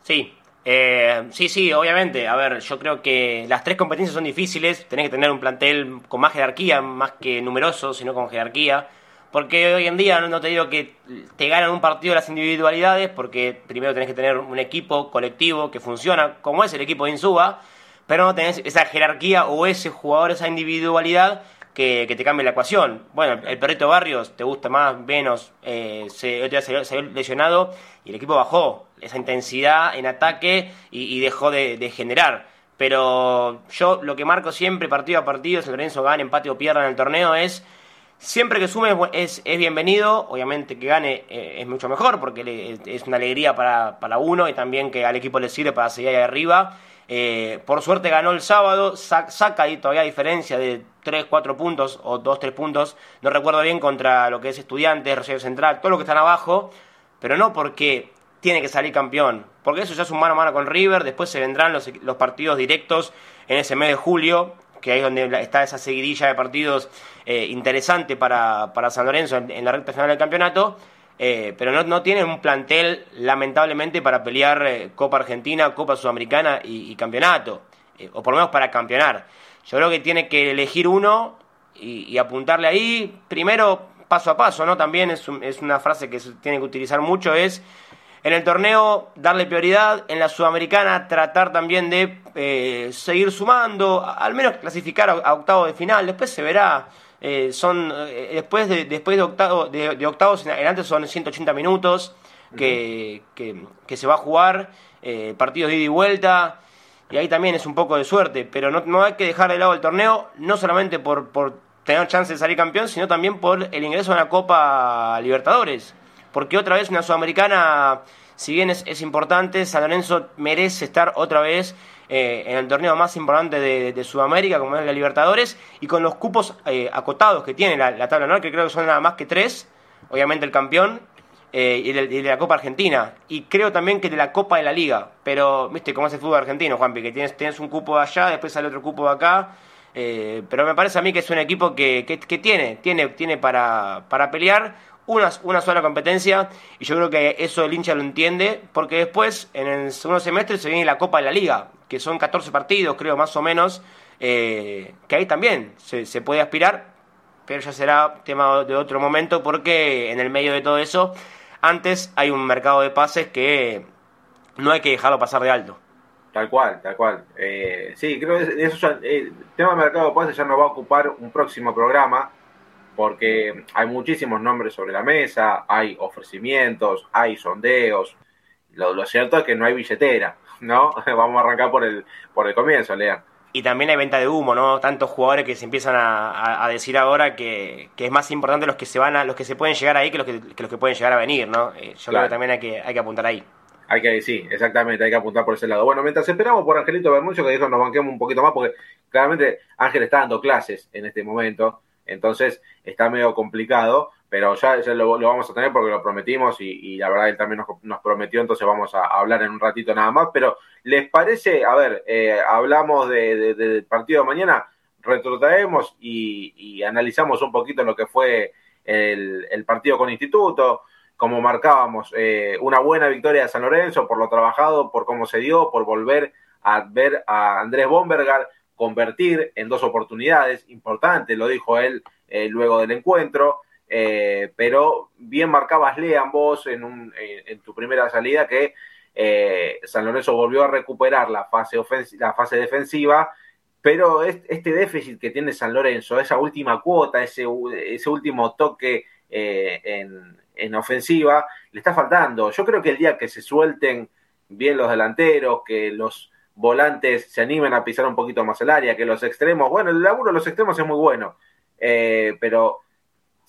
Sí, eh, sí, sí, obviamente. A ver, yo creo que las tres competencias son difíciles. Tenés que tener un plantel con más jerarquía, más que numeroso, sino con jerarquía. Porque hoy en día no te digo que te ganan un partido las individualidades, porque primero tenés que tener un equipo colectivo que funciona, como es el equipo de Insuba, pero no tenés esa jerarquía o ese jugador, esa individualidad que, te cambie la ecuación. Bueno, el perrito Barrios te gusta más, menos, eh, se, se, lesionado y el equipo bajó esa intensidad en ataque y, dejó de, generar. Pero yo lo que marco siempre, partido a partido, si Lorenzo gane, empate o pierda en el torneo, es siempre que sume es, es bienvenido. Obviamente que gane eh, es mucho mejor porque es una alegría para, para uno y también que al equipo le sirve para seguir ahí arriba. Eh, por suerte ganó el sábado, saca ahí todavía diferencia de 3, 4 puntos o 2, 3 puntos, no recuerdo bien, contra lo que es Estudiantes, Rosario Central, todo lo que están abajo, pero no porque tiene que salir campeón, porque eso ya es un mano a mano con River, después se vendrán los, los partidos directos en ese mes de julio, que ahí es donde está esa seguidilla de partidos eh, interesante para, para, San Lorenzo en, la recta final del campeonato, eh, pero no, no tienen un plantel, lamentablemente, para pelear eh, Copa Argentina, Copa Sudamericana y, campeonato, o por lo menos para campeonar. Yo creo que tiene que elegir uno y, apuntarle ahí, primero paso a paso, ¿no? También es, es una frase que se tiene que utilizar mucho, es en el torneo darle prioridad, en la Sudamericana tratar también de eh, seguir sumando, al menos clasificar a, octavos de final, después se verá. Eh, son eh, después de después de, octavo, de, octavos en adelante son 180 minutos que, que, se va a jugar, partidos de ida y vuelta, y ahí también es un poco de suerte, pero no, no hay que dejar de lado el torneo, no solamente por, por tener chance de salir campeón, sino también por el ingreso a una Copa Libertadores porque otra vez una sudamericana, si bien es, importante, San Lorenzo merece estar otra vez eh, en el torneo más importante de, Sudamérica, como es la Libertadores, y con los cupos eh, acotados que tiene la, tabla anual, que creo que son nada más que tres, obviamente el campeón, eh, y, de, la Copa Argentina. Y creo también que de la Copa de la Liga. Pero, viste, cómo es el fútbol argentino, Juanpi, que tienes, tienes un cupo de allá, después sale otro cupo de acá. pero me parece a mí que es un equipo que, que, tiene, tiene, tiene para, para pelear una, una sola competencia y yo creo que eso el hincha lo entiende porque después en el segundo semestre se viene la Copa de la Liga, que son 14 partidos creo más o menos, eh, que ahí también se, puede aspirar, pero ya será tema de otro momento porque en el medio de todo eso, antes hay un mercado de pases que no hay que dejarlo pasar de alto. Tal cual, tal cual. Eh, sí, creo que eso ya, eh, el tema del mercado de pases ya nos va a ocupar un próximo programa porque hay muchísimos nombres sobre la mesa, hay ofrecimientos, hay sondeos. Lo, cierto es que no hay billetera, ¿no? Vamos a arrancar por el, por el comienzo, Lea. Y también hay venta de humo, ¿no? Tantos jugadores que se empiezan a, decir ahora que, es más importante los que se van a, los que se pueden llegar ahí que los que, los que pueden llegar a venir, ¿no? Eh, yo creo que también hay que, hay que apuntar ahí. Hay que, sí, exactamente, hay que apuntar por ese lado. Bueno, mientras esperamos por Angelito Bermucho, que dijo nos banquemos un poquito más, porque claramente Ángel está dando clases en este momento. Entonces está medio complicado, pero ya, lo, vamos a tener porque lo prometimos y, la verdad él también nos, prometió, entonces vamos a hablar en un ratito nada más. Pero ¿les parece? A ver, eh, hablamos del partido de mañana, retrotraemos y, analizamos un poquito lo que fue el, partido con Instituto, como marcábamos, eh, una buena victoria de San Lorenzo por lo trabajado, por cómo se dio, por volver a ver a Andrés Bombergar convertir en dos oportunidades, importante, lo dijo él eh, luego del encuentro, eh, pero bien marcabas, Lean, vos en, tu primera salida que eh, San Lorenzo volvió a recuperar la fase, la fase defensiva, pero este déficit que tiene San Lorenzo, esa última cuota, ese, ese último toque en, en ofensiva, le está faltando. Yo creo que el día que se suelten bien los delanteros, que los volantes se animen a pisar un poquito más el área, que los extremos, bueno, el laburo de los extremos es muy bueno, eh, pero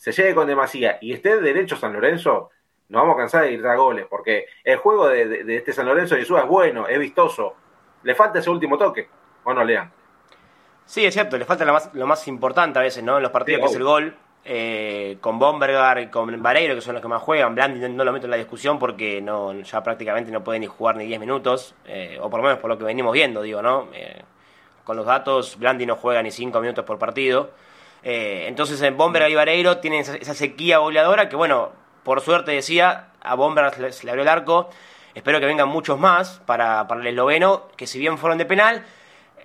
se llegue con demasía y esté derecho San Lorenzo, nos vamos a cansar de ir a goles, porque el juego de, este San Lorenzo de Yeshua es bueno, es vistoso, le falta ese último toque, ¿o no, Lean? Sí, es cierto, le falta lo más, lo más importante a veces, ¿no? En los partidos, que es el gol. Eh, con Bombergar, con Vareiro, que son los que más juegan. Blandi no, lo meto en la discusión porque no ya prácticamente no puede ni jugar ni 10 minutos, eh, o por lo menos por lo que venimos viendo, digo, ¿no? Eh, con los datos, Blandi no juega ni 5 minutos por partido. Entonces, en Bombergar y Vareiro tienen esa, sequía goleadora que, bueno, por suerte decía, a Bombergar le, abrió el arco. Espero que vengan muchos más para, para el esloveno, que si bien fueron de penal,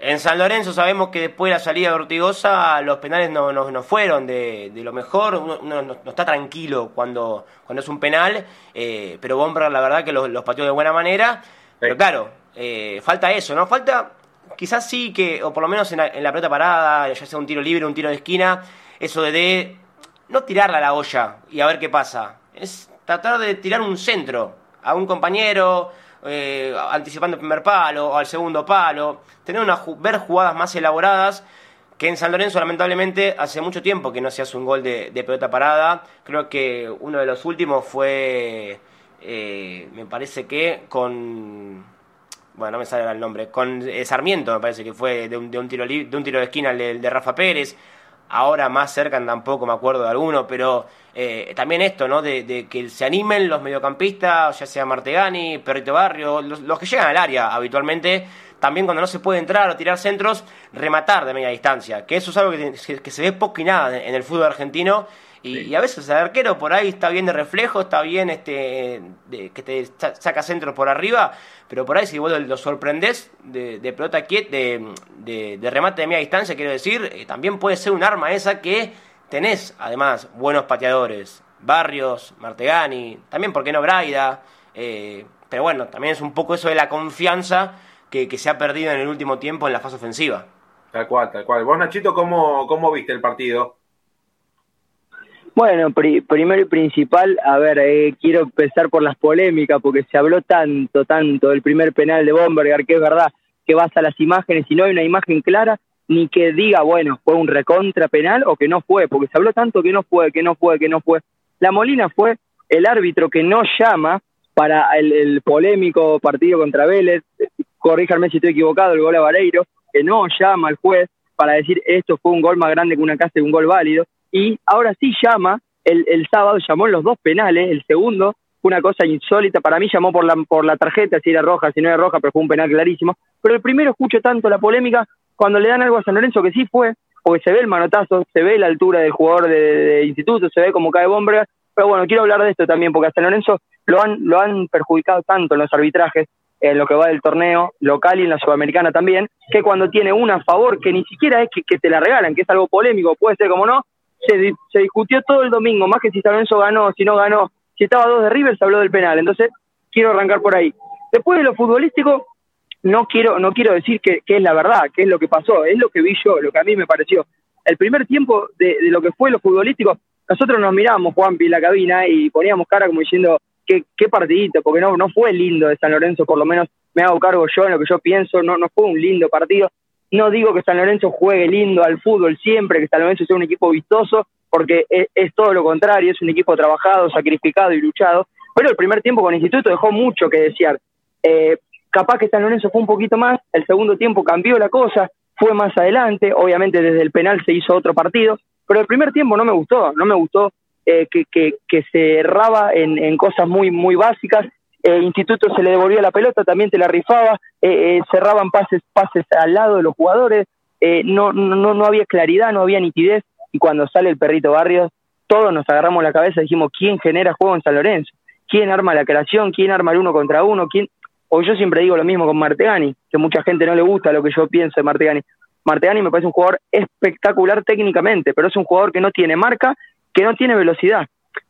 en San Lorenzo sabemos que después de la salida de Ortigosa los penales no, no, fueron de, lo mejor, uno, no, está tranquilo cuando, cuando es un penal, eh, pero Bomber la verdad que los, los pateó de buena manera, pero claro, eh, falta eso, ¿no? Falta quizás sí que, o por lo menos en la, pelota parada, ya sea un tiro libre, un tiro de esquina, eso de, de no tirarla a la olla y a ver qué pasa, es tratar de tirar un centro a un compañero eh, anticipando el primer palo o al segundo palo, tener una, ver jugadas más elaboradas que en San Lorenzo lamentablemente hace mucho tiempo que no se hace un gol de, pelota parada. Creo que uno de los últimos fue, eh, me parece que con, bueno, no me sale el nombre, con eh, Sarmiento me parece que fue de un, de un, tiro, de un tiro de esquina el de Rafa Pérez ahora más cerca tampoco me acuerdo de alguno, pero eh, también esto, ¿no? De, que se animen los mediocampistas, ya sea Martegani, Perrito Barrio, los, que llegan al área habitualmente, también cuando no se puede entrar o tirar centros, rematar de media distancia, que eso es algo que, que se ve poco y nada en el fútbol argentino y, a veces el arquero por ahí está bien de reflejo, está bien este que te saca centros por arriba, pero por ahí si vos lo sorprendés de, pelota quieta, de, de, remate de media distancia, quiero decir, eh, también puede ser un arma esa que tenés además buenos pateadores. Barrios, Martegani, también, ¿por qué no Braida? Eh, pero bueno, también es un poco eso de la confianza que, se ha perdido en el último tiempo en la fase ofensiva. Tal cual, tal cual. Vos, Nachito, ¿cómo, cómo viste el partido? Bueno, primero y principal, a ver, eh, quiero empezar por las polémicas, porque se habló tanto, tanto del primer penal de Bomberger, que es verdad que vas a las imágenes y no hay una imagen clara, ni que diga, bueno, fue un recontra penal o que no fue, porque se habló tanto que no fue, que no fue, que no fue. La Molina fue el árbitro que no llama para el, polémico partido contra Vélez, corríjanme si estoy equivocado, el gol a Vareiro, que no llama al juez para decir esto fue un gol más grande que una casa y un gol válido, y ahora sí llama, el, el sábado llamó en los dos penales, el segundo, una cosa insólita, para mí llamó por la, por la tarjeta, si era roja, si no era roja, pero fue un penal clarísimo, pero el primero escucho tanto la polémica cuando le dan algo a San Lorenzo que sí fue, porque se ve el manotazo, se ve la altura del jugador de, instituto, se ve como cae Bomberga, pero bueno, quiero hablar de esto también, porque a San Lorenzo lo han, lo han perjudicado tanto en los arbitrajes, en lo que va del torneo local y en la sudamericana también, que cuando tiene una a favor, que ni siquiera es que, que te la regalan, que es algo polémico, puede ser como no, se, se discutió todo el domingo, más que si San Lorenzo ganó, si no ganó, si estaba dos de River, se habló del penal, entonces quiero arrancar por ahí. Después de lo futbolístico, no quiero, no quiero decir que, es la verdad, que es lo que pasó, es lo que vi yo, lo que a mí me pareció. El primer tiempo de, lo que fue lo futbolístico, nosotros nos mirábamos, Juanpi, en la cabina y poníamos cara como diciendo, qué, qué partidito, porque no, no fue lindo de San Lorenzo, por lo menos me hago cargo yo en lo que yo pienso, no, no fue un lindo partido. No digo que San Lorenzo juegue lindo al fútbol siempre, que San Lorenzo sea un equipo vistoso, porque es, es todo lo contrario, es un equipo trabajado, sacrificado y luchado, pero el primer tiempo con Instituto dejó mucho que desear. Eh, Capaz que San Lorenzo fue un poquito más, el segundo tiempo cambió la cosa, fue más adelante, obviamente desde el penal se hizo otro partido, pero el primer tiempo no me gustó, no me gustó eh, que, que, se erraba en, en cosas muy, muy básicas, el instituto se le devolvía la pelota, también te la rifaba, eh, eh, cerraban pases, pases al lado de los jugadores, no, no, no había claridad, no había nitidez, y cuando sale el perrito Barrios, todos nos agarramos la cabeza y dijimos, ¿quién genera juego en San Lorenzo? ¿Quién arma la creación? ¿Quién arma el uno contra uno? ¿Quién? o yo siempre digo lo mismo con Martegani, que mucha gente no le gusta lo que yo pienso de Martegani. Martegani me parece un jugador espectacular técnicamente, pero es un jugador que no tiene marca, que no tiene velocidad.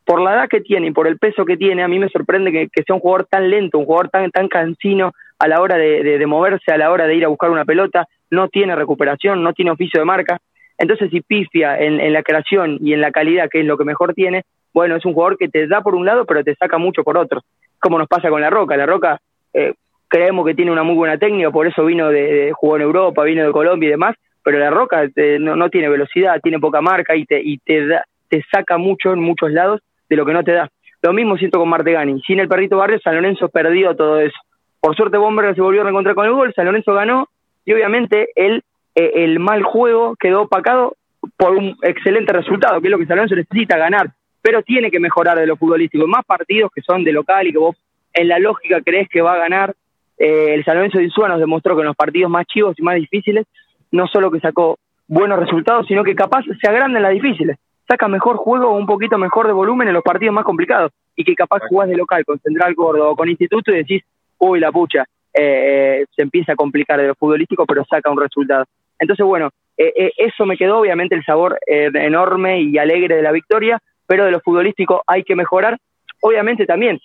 Por la edad que tiene y por el peso que tiene, a mí me sorprende que, sea un jugador tan lento, un jugador tan, cansino a la hora de, moverse, a la hora de ir a buscar una pelota, no tiene recuperación, no tiene oficio de marca. Entonces, si pifia en, la creación y en la calidad, que es lo que mejor tiene, bueno, es un jugador que te da por un lado, pero te saca mucho por otro. Como nos pasa con La Roca. La Roca eh, creemos que tiene una muy buena técnica, por eso vino de, jugó en Europa, vino de Colombia y demás, pero la Roca eh, no, tiene velocidad, tiene poca marca y te, y te, te saca mucho en muchos lados de lo que no te da. Lo mismo siento con Martegani. Sin el perrito Barrio, San Lorenzo perdió todo eso. Por suerte Bomber se volvió a reencontrar con el gol, San Lorenzo ganó y obviamente el, eh, el mal juego quedó opacado por un excelente resultado, que es lo que San Lorenzo necesita ganar, pero tiene que mejorar de lo futbolístico. Más partidos que son de local y que vos en la lógica crees que va a ganar. Eh, el San Lorenzo de Insúa nos demostró que en los partidos más chivos y más difíciles, no solo que sacó buenos resultados, sino que capaz se agranda en las difíciles. Saca mejor juego o un poquito mejor de volumen en los partidos más complicados. Y que capaz jugás de local con Central Córdoba o con Instituto y decís, uy, la pucha, eh, se empieza a complicar de lo futbolístico, pero saca un resultado. Entonces, bueno, eh, eso me quedó obviamente el sabor enorme y alegre de la victoria, pero de lo futbolístico hay que mejorar. Obviamente también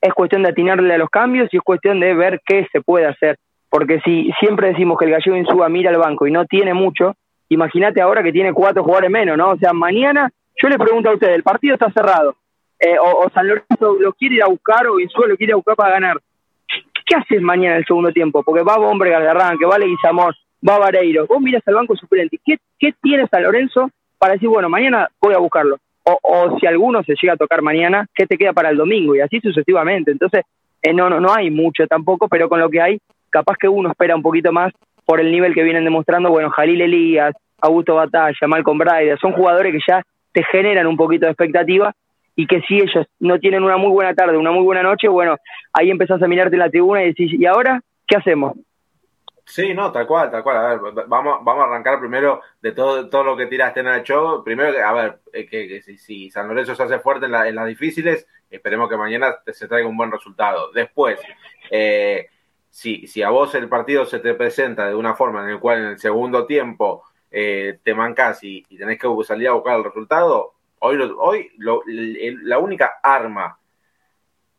es cuestión de atinarle a los cambios y es cuestión de ver qué se puede hacer. Porque si siempre decimos que el gallego Insúa mira al banco y no tiene mucho, imagínate ahora que tiene cuatro jugadores menos, ¿no? O sea, mañana yo le pregunto a usted, el partido está cerrado, eh, o, San Lorenzo lo quiere ir a buscar o Insúa lo quiere ir a buscar para ganar. ¿Qué haces mañana en el segundo tiempo? Porque va Bombre de arranque, va Leguizamón, va Vareiro, vos miras al banco suplente. ¿Qué, ¿Qué tiene San Lorenzo para decir, bueno, mañana voy a buscarlo? o, si alguno se llega a tocar mañana, ¿qué te queda para el domingo? Y así sucesivamente. Entonces, eh, no, no, no hay mucho tampoco, pero con lo que hay, capaz que uno espera un poquito más por el nivel que vienen demostrando, bueno, Jalil Elías, Augusto Batalla, Malcolm Braider, son jugadores que ya te generan un poquito de expectativa y que si ellos no tienen una muy buena tarde, una muy buena noche, bueno, ahí empezás a mirarte en la tribuna y decís, ¿y ahora qué hacemos? Sí, no, tal cual, tal cual. A ver, vamos, vamos a arrancar primero de todo, todo lo que tiraste en el show. Primero, a ver, eh, que, si, San Lorenzo se hace fuerte en, las difíciles, esperemos que mañana se traiga un buen resultado. Después, eh, si, si a vos el partido se te presenta de una forma en la cual en el segundo tiempo eh, te mancas y, tenés que salir a buscar el resultado, hoy, hoy la única arma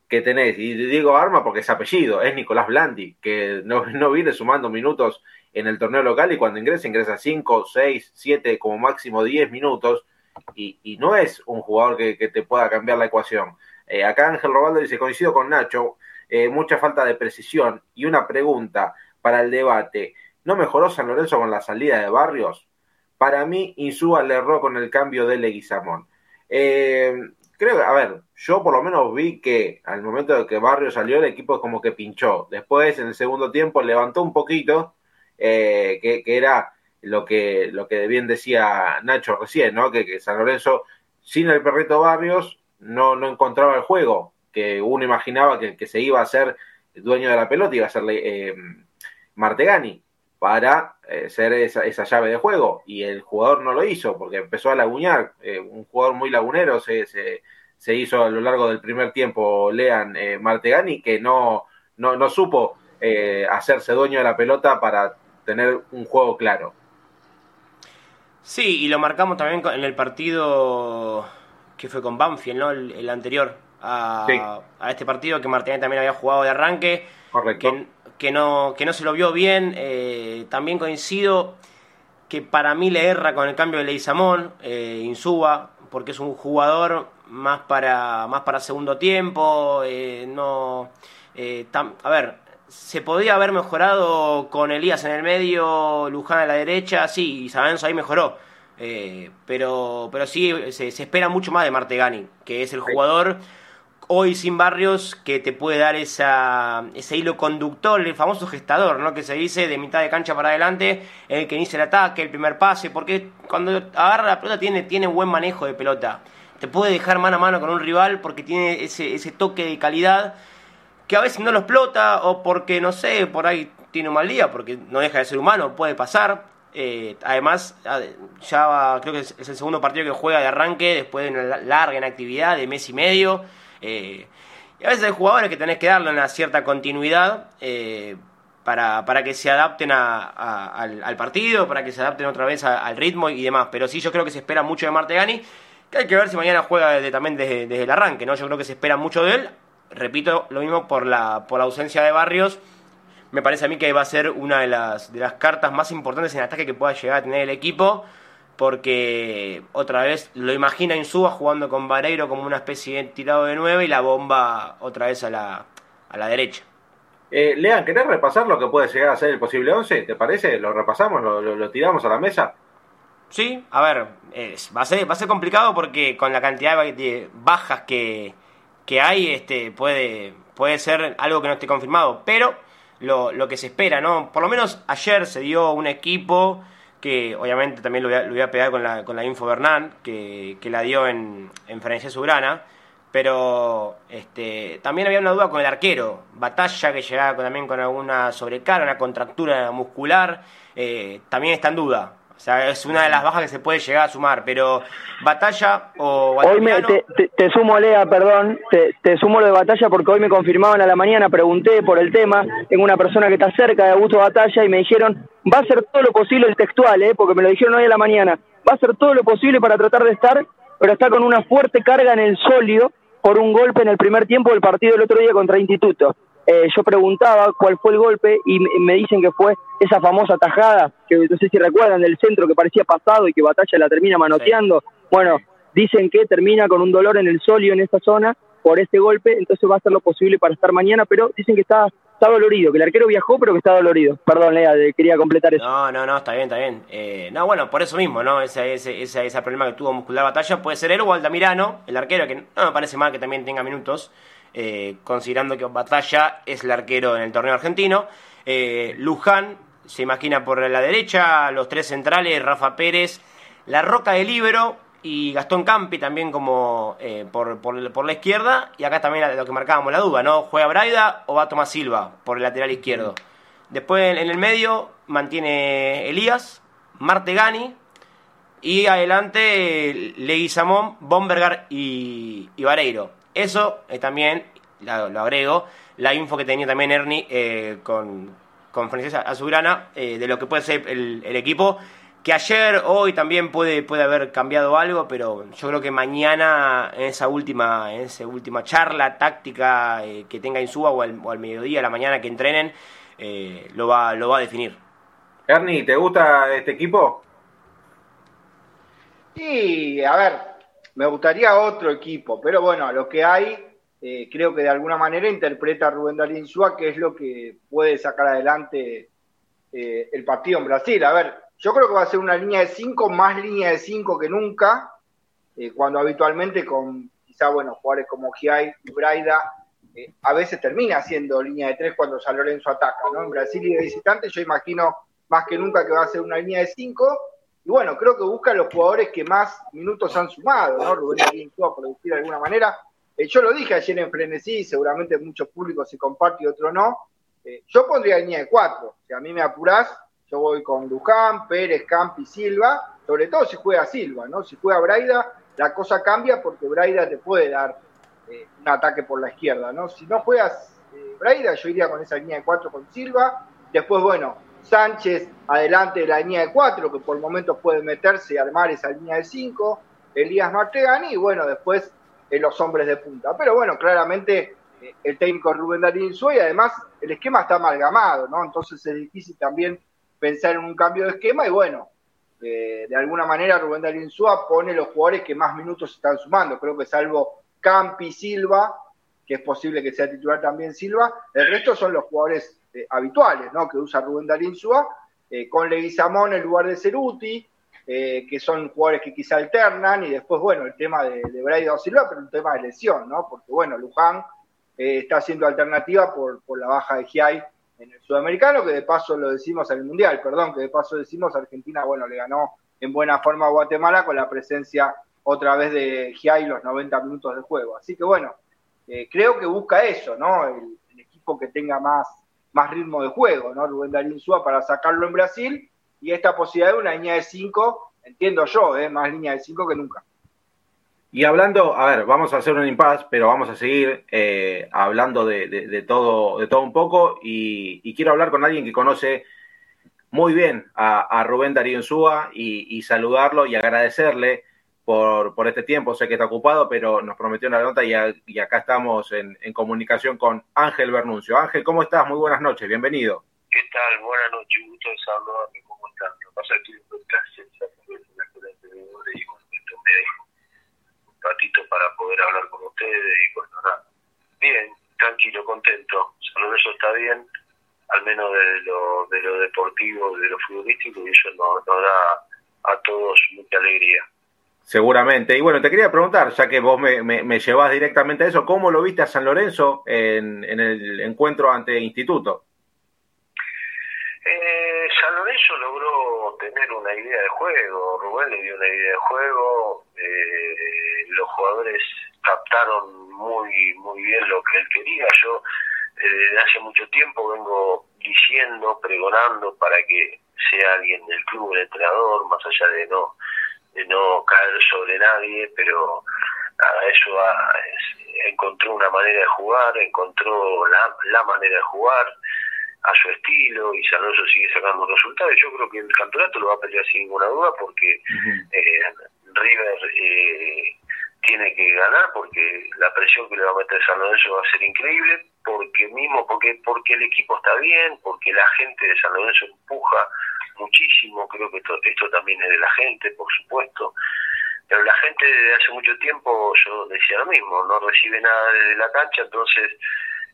que tenés, y digo arma porque es apellido, es Nicolás Blandi, que no, no viene sumando minutos en el torneo local y cuando ingresa, ingresa 5, 6, 7, como máximo 10 minutos y, y no es un jugador que, que, te pueda cambiar la ecuación. Eh, acá Ángel Robaldo dice, coincido con Nacho, eh, mucha falta de precisión y una pregunta para el debate. ¿No mejoró San Lorenzo con la salida de Barrios? Para mí, Insúa le erró con el cambio de Leguizamón. Eh, creo, a ver, yo por lo menos vi que al momento de que Barrios salió, el equipo como que pinchó. Después, en el segundo tiempo, levantó un poquito, eh, que, que, era lo que, lo que bien decía Nacho recién, ¿no? Que, que San Lorenzo, sin el perrito Barrios, no, no encontraba el juego, que uno imaginaba que, que se iba a ser dueño de la pelota, iba a ser eh, Martegani para eh, ser esa, esa, llave de juego y el jugador no lo hizo porque empezó a laguñar, eh, un jugador muy lagunero se, se, hizo a lo largo del primer tiempo Lean eh, Martegani que no, no, no supo hacerse dueño de la pelota para tener un juego claro. Sí, y lo marcamos también en el partido que fue con Banfield, ¿no? El anterior a, sí. a, este partido que Martegani también había jugado de arranque. Correcto. Que, que no, que no se lo vio bien. Eh, también coincido que para mí le erra con el cambio de Leizamón, eh, Insúa, porque es un jugador más para, más para segundo tiempo. Eh, no, tam, a ver, se podía haber mejorado con Elías en el medio, Luján a la derecha, sí, y Sabenzo ahí mejoró. pero, pero sí, se, se, espera mucho más de Martegani, que es el jugador hoy sin Barrios que te puede dar esa, ese hilo conductor, el famoso gestador, ¿no? Que se dice de mitad de cancha para adelante, el que inicia el ataque, el primer pase, porque cuando agarra la pelota tiene, tiene buen manejo de pelota. Te puede dejar mano a mano con un rival porque tiene ese, ese toque de calidad que a veces no lo explota o porque, no sé, por ahí tiene un mal día, porque no deja de ser humano, puede pasar. Eh, además, ya creo que es, es el segundo partido que juega de arranque después de una larga inactividad de mes y medio. Eh, y a veces hay jugadores que tenés que darle una cierta continuidad eh, para, para, que se adapten al, partido, para que se adapten otra vez al ritmo y demás. Pero sí, yo creo que se espera mucho de Martegani, que hay que ver si mañana juega también desde, desde, el arranque, ¿no? Yo creo que se espera mucho de él. Repito, lo mismo por la, por la ausencia de Barrios. Me parece a mí que va a ser una de las, de las cartas más importantes en ataque que pueda llegar a tener el equipo porque otra vez lo imagina Insúa jugando con Vareiro como una especie de tirado de nueve y la bomba otra vez a la, a la derecha. Eh, Lean, ¿querés repasar lo que puede llegar a ser el posible 11? ¿Te parece? ¿Lo repasamos? ¿Lo, lo, lo tiramos a la mesa? Sí, a ver, es, va, a ser, va a ser complicado porque con la cantidad de bajas que, que hay este, puede, puede ser algo que no esté confirmado, pero lo, lo que se espera, ¿no? Por lo menos ayer se dio un equipo que obviamente también lo voy a, lo pegar con la, con la info Bernán, que, que la dio en, en Francia Subrana, pero este, también había una duda con el arquero, Batalla, que llegaba también con alguna sobrecarga, una contractura muscular, eh, también está en duda. O sea, es una de las bajas que se puede llegar a sumar, pero Batalla o Hoy me, te, te, te, sumo, Lea, perdón, te, te, sumo lo de Batalla porque hoy me confirmaban a la mañana, pregunté por el tema, tengo una persona que está cerca de Augusto Batalla y me dijeron, va a hacer todo lo posible el textual, ¿eh? porque me lo dijeron hoy a la mañana, va a hacer todo lo posible para tratar de estar, pero está con una fuerte carga en el sólido por un golpe en el primer tiempo del partido del otro día contra Instituto. Eh, yo preguntaba cuál fue el golpe y me dicen que fue esa famosa tajada, que no sé si recuerdan, del centro que parecía pasado y que Batalla la termina manoteando. Bueno, dicen que termina con un dolor en el sólido en esa zona por este golpe, entonces va a hacer lo posible para estar mañana, pero dicen que está, está dolorido, que el arquero viajó, pero que está dolorido. Perdón, Lea, quería completar eso. No, no, no, está bien, está bien. Eh, no, bueno, por eso mismo, ¿no? Ese, ese, ese, ese problema que tuvo muscular batalla puede ser él o Altamirano, el arquero, que no me parece mal que también tenga minutos, eh, considerando que Batalla es el arquero en el torneo argentino. Eh, Luján se imagina por la derecha, los tres centrales, Rafa Pérez, La Roca de Libero y Gastón Campi también como eh, por, por, la izquierda. Y acá también lo que marcábamos la duda, ¿no? ¿Juega Braida o va Tomás Silva por el lateral izquierdo? Después en el medio mantiene Elías, Martegani y adelante Leguizamón, Bombergar y, y Vareiro. Eso eh, también, lo, lo, agrego, la info que tenía también Ernie eh, con, con Francesa Azulgrana eh, de lo que puede ser el, el, equipo, que ayer, hoy también puede, puede haber cambiado algo, pero yo creo que mañana en esa última, en esa última charla táctica eh, que tenga Insúa o al, o al mediodía, a la mañana que entrenen, eh, lo, va, lo va a definir. Ernie, ¿te gusta este equipo? Sí, a ver, me gustaría otro equipo, pero bueno, lo que hay, eh, creo que de alguna manera interpreta Rubén Darín Insúa, que es lo que puede sacar adelante eh, el partido en Brasil. A ver, yo creo que va a ser una línea de 5, más línea de 5 que nunca, eh, cuando habitualmente con quizá, bueno, jugadores como Giai y Braida, eh, a veces termina siendo línea de 3 cuando San Lorenzo ataca, ¿no? En Brasil y de visitante yo imagino más que nunca que va a ser una línea de 5, y bueno, creo que busca los jugadores que más minutos han sumado, ¿no? Rubén Darín por decir de alguna manera. Eh, yo lo dije ayer en Frenesí, seguramente muchos públicos se comparte y otros no. Eh, yo pondría línea de 4, si a mí me apurás, yo voy con Luján, Pérez, Campi, Silva, sobre todo si juega Silva, ¿no? Si juega Braida, la cosa cambia porque Braida te puede dar eh, un ataque por la izquierda, ¿no? Si no juegas eh, Braida, yo iría con esa línea de 4 con Silva. Después, bueno, Sánchez adelante de la línea de 4, que por momentos puede meterse y armar esa línea de 5. Elías Martegani, y bueno, después eh, los hombres de punta. Pero bueno, claramente eh, el técnico Rubén Darín y además el esquema está amalgamado, ¿no? Entonces es difícil también pensar en un cambio de esquema y bueno, eh, de alguna manera Rubén Darín Insúa pone los jugadores que más minutos están sumando. Creo que salvo Campi Silva, que es posible que sea titular también Silva, el resto son los jugadores eh, habituales, ¿no? Que usa Rubén Darín eh, con Leguizamón en lugar de Ceruti, eh, que son jugadores que quizá alternan, y después, bueno, el tema de, de Braida o Silva, pero un tema de lesión, ¿no? Porque, bueno, Luján eh, está haciendo alternativa por, la baja de Giai en el sudamericano, que de paso lo decimos en el mundial, perdón, que de paso decimos Argentina, bueno, le ganó en buena forma a Guatemala con la presencia otra vez de Giai los 90 minutos de juego. Así que bueno, eh, creo que busca eso, ¿no? El, equipo que tenga más, más ritmo de juego, ¿no? Rubén Darín Súa para sacarlo en Brasil y esta posibilidad de una línea de 5, entiendo yo, ¿eh? más línea de 5 que nunca. Y hablando, a ver, vamos a hacer un impasse, pero vamos a seguir eh, hablando de, todo, de todo un poco y, quiero hablar con alguien que conoce muy bien a, Rubén Darío Insúa y, saludarlo y agradecerle por, por, este tiempo. Sé que está ocupado, pero nos prometió una nota y, a, y acá estamos en, en, comunicación con Ángel Bernuncio. Ángel, ¿cómo estás? Muy buenas noches, bienvenido. ¿Qué tal? Buenas noches, gusto de saludarme. ¿Cómo están? Lo pasa que estoy casi y bueno, me dejo ratito para poder hablar con ustedes y bueno, nada. Bien, tranquilo, contento. San Lorenzo está bien, al menos de lo, de lo deportivo, de lo futbolístico, y eso nos, nos da a todos mucha alegría. Seguramente. Y bueno, te quería preguntar, ya que vos me, me, me directamente a eso, ¿cómo lo viste a San Lorenzo en, en el encuentro ante Instituto? Eh, San Lorenzo logró tener una idea de juego, Rubén le dio una idea de juego, eh, los jugadores captaron muy muy bien lo que él quería. Yo eh, desde hace mucho tiempo vengo diciendo, pregonando para que sea alguien del club, el entrenador, más allá de no de no caer sobre nadie, pero nada, eso es, encontró una manera de jugar, encontró la, la manera de jugar a su estilo y San Lorenzo sigue sacando resultados. Yo creo que el campeonato lo va a pelear sin ninguna duda porque uh -huh. eh, River eh, tiene que ganar porque la presión que le va a meter San Lorenzo va a ser increíble porque mismo porque porque el equipo está bien porque la gente de San Lorenzo empuja muchísimo creo que esto, esto también es de la gente por supuesto pero la gente desde hace mucho tiempo yo decía lo mismo no recibe nada desde la cancha entonces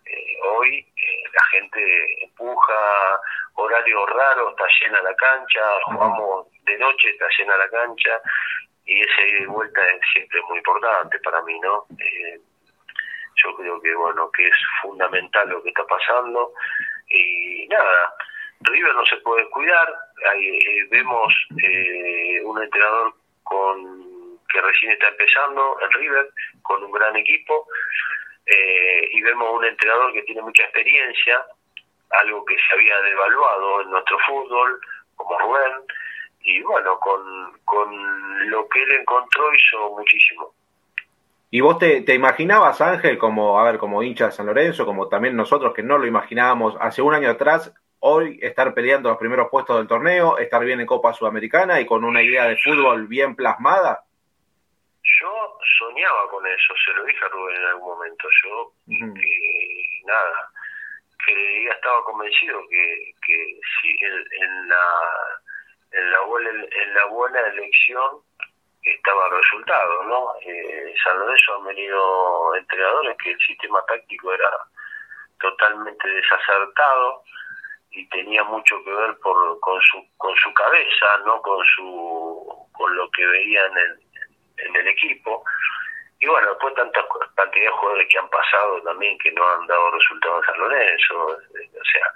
eh, hoy eh, la gente empuja horarios raros está llena la cancha jugamos de noche está llena la cancha y ese ida y vuelta es siempre muy importante para mí, ¿no? Eh, yo creo que, bueno, que es fundamental lo que está pasando y nada, River no se puede cuidar, Ahí, eh, vemos eh, un entrenador con que recién está empezando en River, con un gran equipo, eh, y vemos un entrenador que tiene mucha experiencia, algo que se había devaluado en nuestro fútbol, como Rubén, y bueno, con, con lo que él encontró hizo muchísimo. ¿Y vos te, te, imaginabas, Ángel, como, a ver, como hincha de San Lorenzo, como también nosotros que no lo imaginábamos hace un año atrás, hoy estar peleando los primeros puestos del torneo, estar bien en Copa Sudamericana y con una idea de fútbol bien plasmada? Yo soñaba con eso, se lo dije a Rubén en algún momento. Yo, nada, que ya estaba convencido que, que si en, la en la buena en la buena elección estaba el resultado, ¿no? Eh, San Lorenzo han venido entrenadores que el sistema táctico era totalmente desacertado y tenía mucho que ver por, con su con su cabeza, no con su con lo que veían en, en el equipo. Y bueno, después tanta cantidad de jugadores que han pasado también que no han dado resultados en San Lorenzo. Eh, o sea,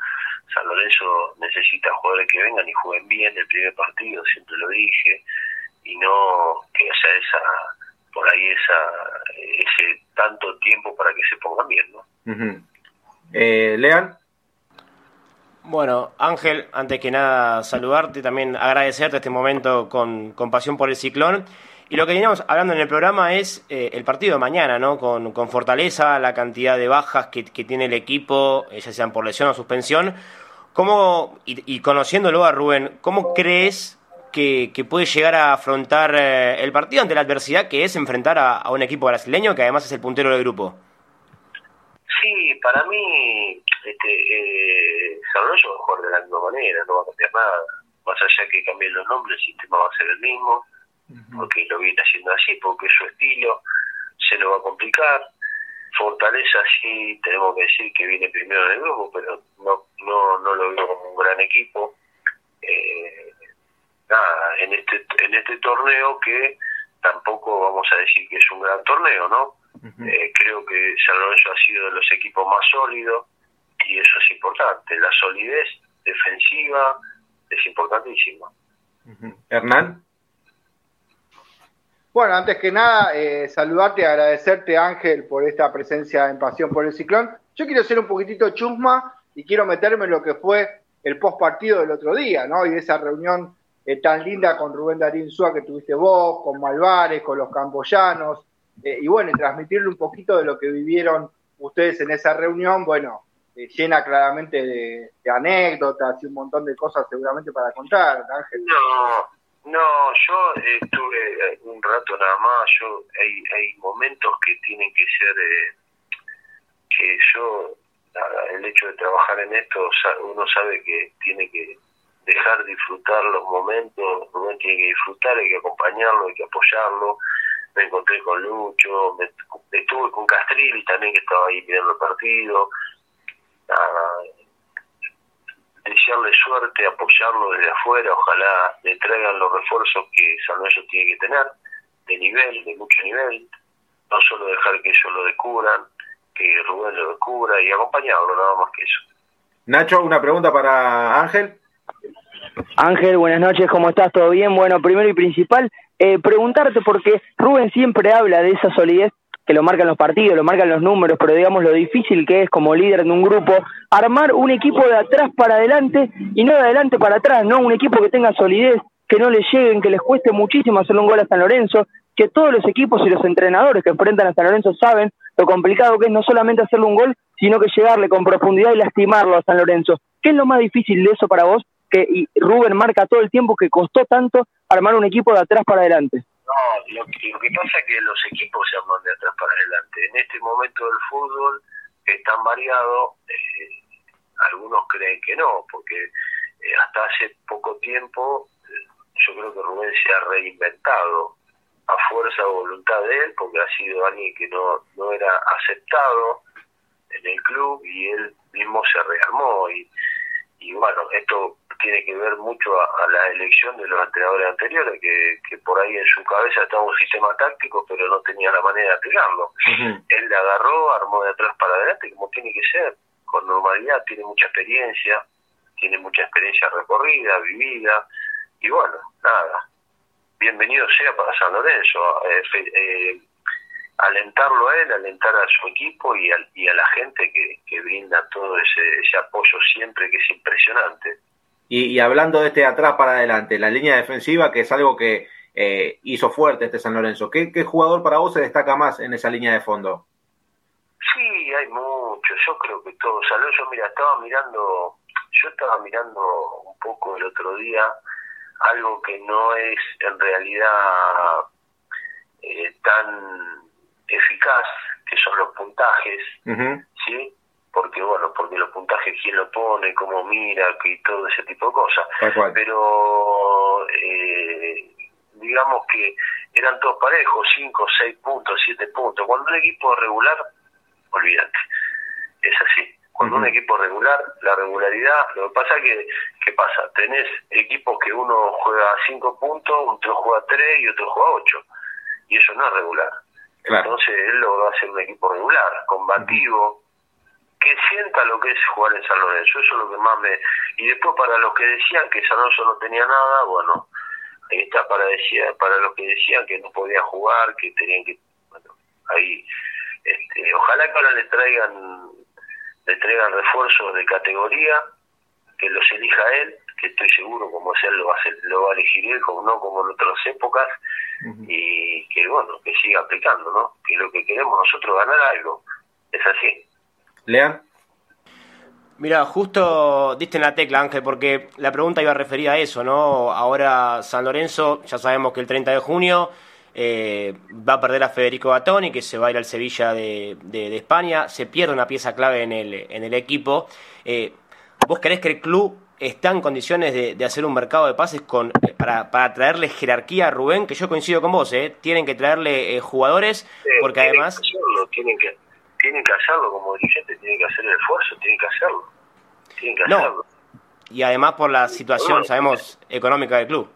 San Lorenzo necesita jugadores que vengan y jueguen bien el primer partido, siempre lo dije, y no que haya esa, por ahí esa, ese tanto tiempo para que se pongan bien, ¿no? eh, Lean. Bueno, Ángel, antes que nada saludarte, también agradecerte este momento con, con pasión por el ciclón. Y lo que veníamos hablando en el programa es eh, el partido de mañana, ¿no? Con, con Fortaleza, la cantidad de bajas que, tiene el equipo, eh, ya sean por lesión o suspensión. ¿Cómo, y, conociéndolo a Rubén, ¿cómo crees que, puede llegar a afrontar eh, el partido ante la adversidad que es enfrentar a, un equipo brasileño que además es el puntero del grupo? Sí, para mí, este, eh, San va a jugar de la misma manera, no va a cambiar nada. Más allá que cambien los nombres, el sistema va a ser el mismo porque lo viene haciendo así, porque su estilo, se lo va a complicar. Fortaleza sí, tenemos que decir que viene primero en el grupo, pero no, no, no lo veo como un gran equipo. Eh, nada, en este, en este torneo que tampoco vamos a decir que es un gran torneo, ¿no? Eh, creo que San Lorenzo ha sido de los equipos más sólidos y eso es importante. La solidez defensiva es importantísima. Hernán. Bueno, antes que nada, eh, saludarte y agradecerte, Ángel, por esta presencia en Pasión por el Ciclón. Yo quiero ser un poquitito chusma y quiero meterme en lo que fue el post partido del otro día, ¿no? Y esa reunión eh, tan linda con Rubén Darín Súa que tuviste vos, con Malvares, con los camboyanos, eh, y bueno, y transmitirle un poquito de lo que vivieron ustedes en esa reunión, bueno, llena claramente de, anécdotas y un montón de cosas seguramente para contar, Ángel. No no, yo estuve un rato nada más, yo hay, hay momentos que tienen que ser, eh, que yo, el hecho de trabajar en esto, uno sabe que tiene que dejar disfrutar los momentos, uno tiene que disfrutar, hay que acompañarlo, hay que apoyarlo. Me encontré con Lucho, me, estuve con Castrilli también que estaba ahí mirando el partido. Desearle suerte, apoyarlo desde afuera, ojalá le traigan los refuerzos que San Lorenzo tiene que tener, de nivel, de mucho nivel, no solo dejar que ellos lo descubran, que Rubén lo descubra y acompañarlo, nada más que eso. Nacho, una pregunta para Ángel. Ángel, buenas noches, ¿cómo estás? ¿Todo bien? Bueno, primero y principal, eh, preguntarte porque Rubén siempre habla de esa solidez que lo marcan los partidos, lo marcan los números, pero digamos lo difícil que es como líder de un grupo armar un equipo de atrás para adelante y no de adelante para atrás, ¿no? Un equipo que tenga solidez, que no le lleguen, que les cueste muchísimo hacerle un gol a San Lorenzo, que todos los equipos y los entrenadores que enfrentan a San Lorenzo saben lo complicado que es no solamente hacerle un gol, sino que llegarle con profundidad y lastimarlo a San Lorenzo. ¿Qué es lo más difícil de eso para vos? Que Rubén marca todo el tiempo que costó tanto armar un equipo de atrás para adelante. No, lo, que pasa es que los equipos se arman de atrás para adelante. En este momento del fútbol es tan variado, eh, algunos creen que no, porque eh, hasta hace poco tiempo eh, yo creo que Rubén se ha reinventado a fuerza o voluntad de él, porque ha sido alguien que no, no era aceptado en el club y él mismo se rearmó y, y bueno, esto tiene que ver mucho a, la elección de los entrenadores anteriores, que, que, por ahí en su cabeza estaba un sistema táctico, pero no tenía la manera de aplicarlo. Él le agarró, armó de atrás para adelante, como tiene que ser, con normalidad, tiene mucha experiencia, tiene mucha experiencia recorrida, vivida, y bueno, nada, bienvenido sea para San Lorenzo. Eh, eh, alentarlo a él, alentar a su equipo y a, y a la gente que, que brinda todo ese, ese apoyo siempre, que es impresionante. Y, hablando de este atrás para adelante, la línea defensiva, que es algo que eh, hizo fuerte este San Lorenzo, ¿Qué, jugador para vos se destaca más en esa línea de fondo? Sí, hay muchos, yo creo que todos. San Lorenzo, mira, estaba mirando yo estaba mirando un poco el otro día algo que no es en realidad eh, tan eficaz, que son los puntajes, ¿sí? Porque, bueno, porque los puntajes, quién lo pone, cómo mira, y todo ese tipo de cosas. Pero, eh, digamos que eran todos parejos, 5, 6 puntos, 7 puntos. Cuando un equipo regular, olvídate, es así. Cuando un equipo regular, la regularidad, lo que pasa que, ¿qué pasa? Tenés equipos que uno juega 5 puntos, otro juega 3 y otro juega 8. Y eso no es regular. Entonces él logró hacer un equipo regular, combativo, que sienta lo que es jugar en San Lorenzo. Eso es lo que más me... Y después para los que decían que San Lorenzo no tenía nada, bueno, ahí está para, decía, para los que decían que no podían jugar, que tenían que... Bueno, ahí... Este, ojalá que ahora le traigan le traigan refuerzos de categoría, que los elija él, que estoy seguro como él lo va a, hacer, lo va a elegir él, como no como en otras épocas, y que bueno, que siga aplicando, ¿no? Que lo que queremos nosotros ganar algo, es así. Lean. Mira, justo diste en la tecla, Ángel, porque la pregunta iba a referir a eso, ¿no? Ahora San Lorenzo, ya sabemos que el 30 de junio eh, va a perder a Federico Batoni, que se va a ir al Sevilla de, de, España, se pierde una pieza clave en el, en el equipo. Eh, ¿Vos crees que el club está en condiciones de, hacer un mercado de pases con eh, para, para traerle jerarquía a Rubén? Que yo coincido con vos, ¿eh? tienen que traerle jugadores, porque además... Que hacerlo, tienen, que, tienen que hacerlo como dirigente, tienen que hacer el esfuerzo, tienen que hacerlo. Tienen que hacerlo. Y además por la situación, sabemos, económica del club.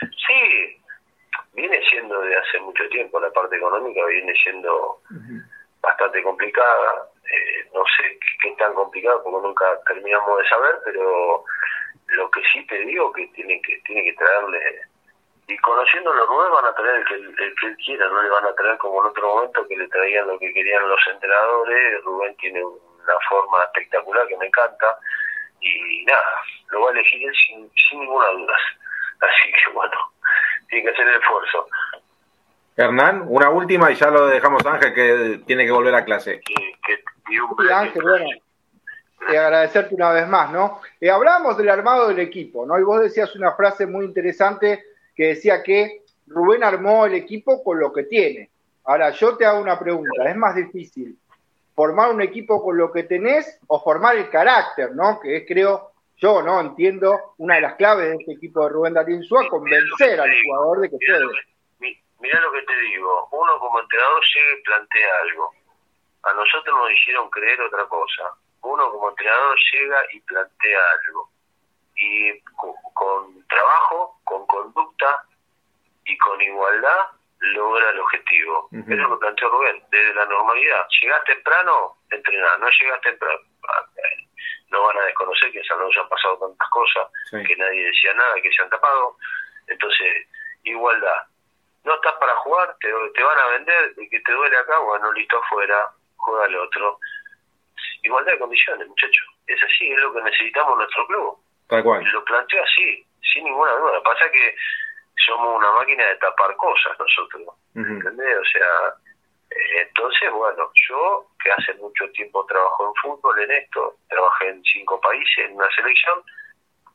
Sí, viene siendo de hace mucho tiempo, la parte económica viene siendo bastante complicada, eh, no sé qué, tan complicado porque nunca terminamos de saber, pero lo que sí te digo que tiene que tiene que traerle y conociendo los nuevos van a traer el que, el que él quiera, no le van a traer como en otro momento que le traían lo que querían los entrenadores, Rubén tiene una forma espectacular que me encanta y nada, lo va a elegir él sin, sin ninguna duda. Así que bueno, tiene que hacer el esfuerzo. Hernán, una última y ya lo dejamos a Ángel que tiene que volver a clase. Sí, Ángel, bueno, eh, agradecerte una vez más, ¿no? Eh, hablamos del armado del equipo, ¿no? Y vos decías una frase muy interesante que decía que Rubén armó el equipo con lo que tiene. Ahora, yo te hago una pregunta, ¿es más difícil formar un equipo con lo que tenés o formar el carácter, ¿no? Que es, creo, yo no entiendo una de las claves de este equipo de Rubén Darín Suárez, convencer al jugador de que puede. Mira lo que te digo, uno como entrenador llega y plantea algo. A nosotros nos hicieron creer otra cosa. Uno como entrenador llega y plantea algo. Y con, trabajo, con conducta y con igualdad logra el objetivo. Eso es lo que planteó Rubén, desde la normalidad. Llegás temprano, entrenar, no llegas temprano no van a desconocer que en San Lorenzo han pasado tantas cosas, que nadie decía nada, que se han tapado. Entonces, igualdad. No estás para jugar, te, te van a vender, y que te duele acá, bueno, listo afuera, juega al otro. Igualdad de condiciones, muchachos. Es así, es lo que necesitamos nuestro club. Tal cual. Lo planteo así, sin ninguna duda. Pasa que somos una máquina de tapar cosas nosotros. ¿Entendés? O sea, entonces, bueno, yo que hace mucho tiempo trabajo en fútbol, en esto, trabajé en cinco países, en una selección,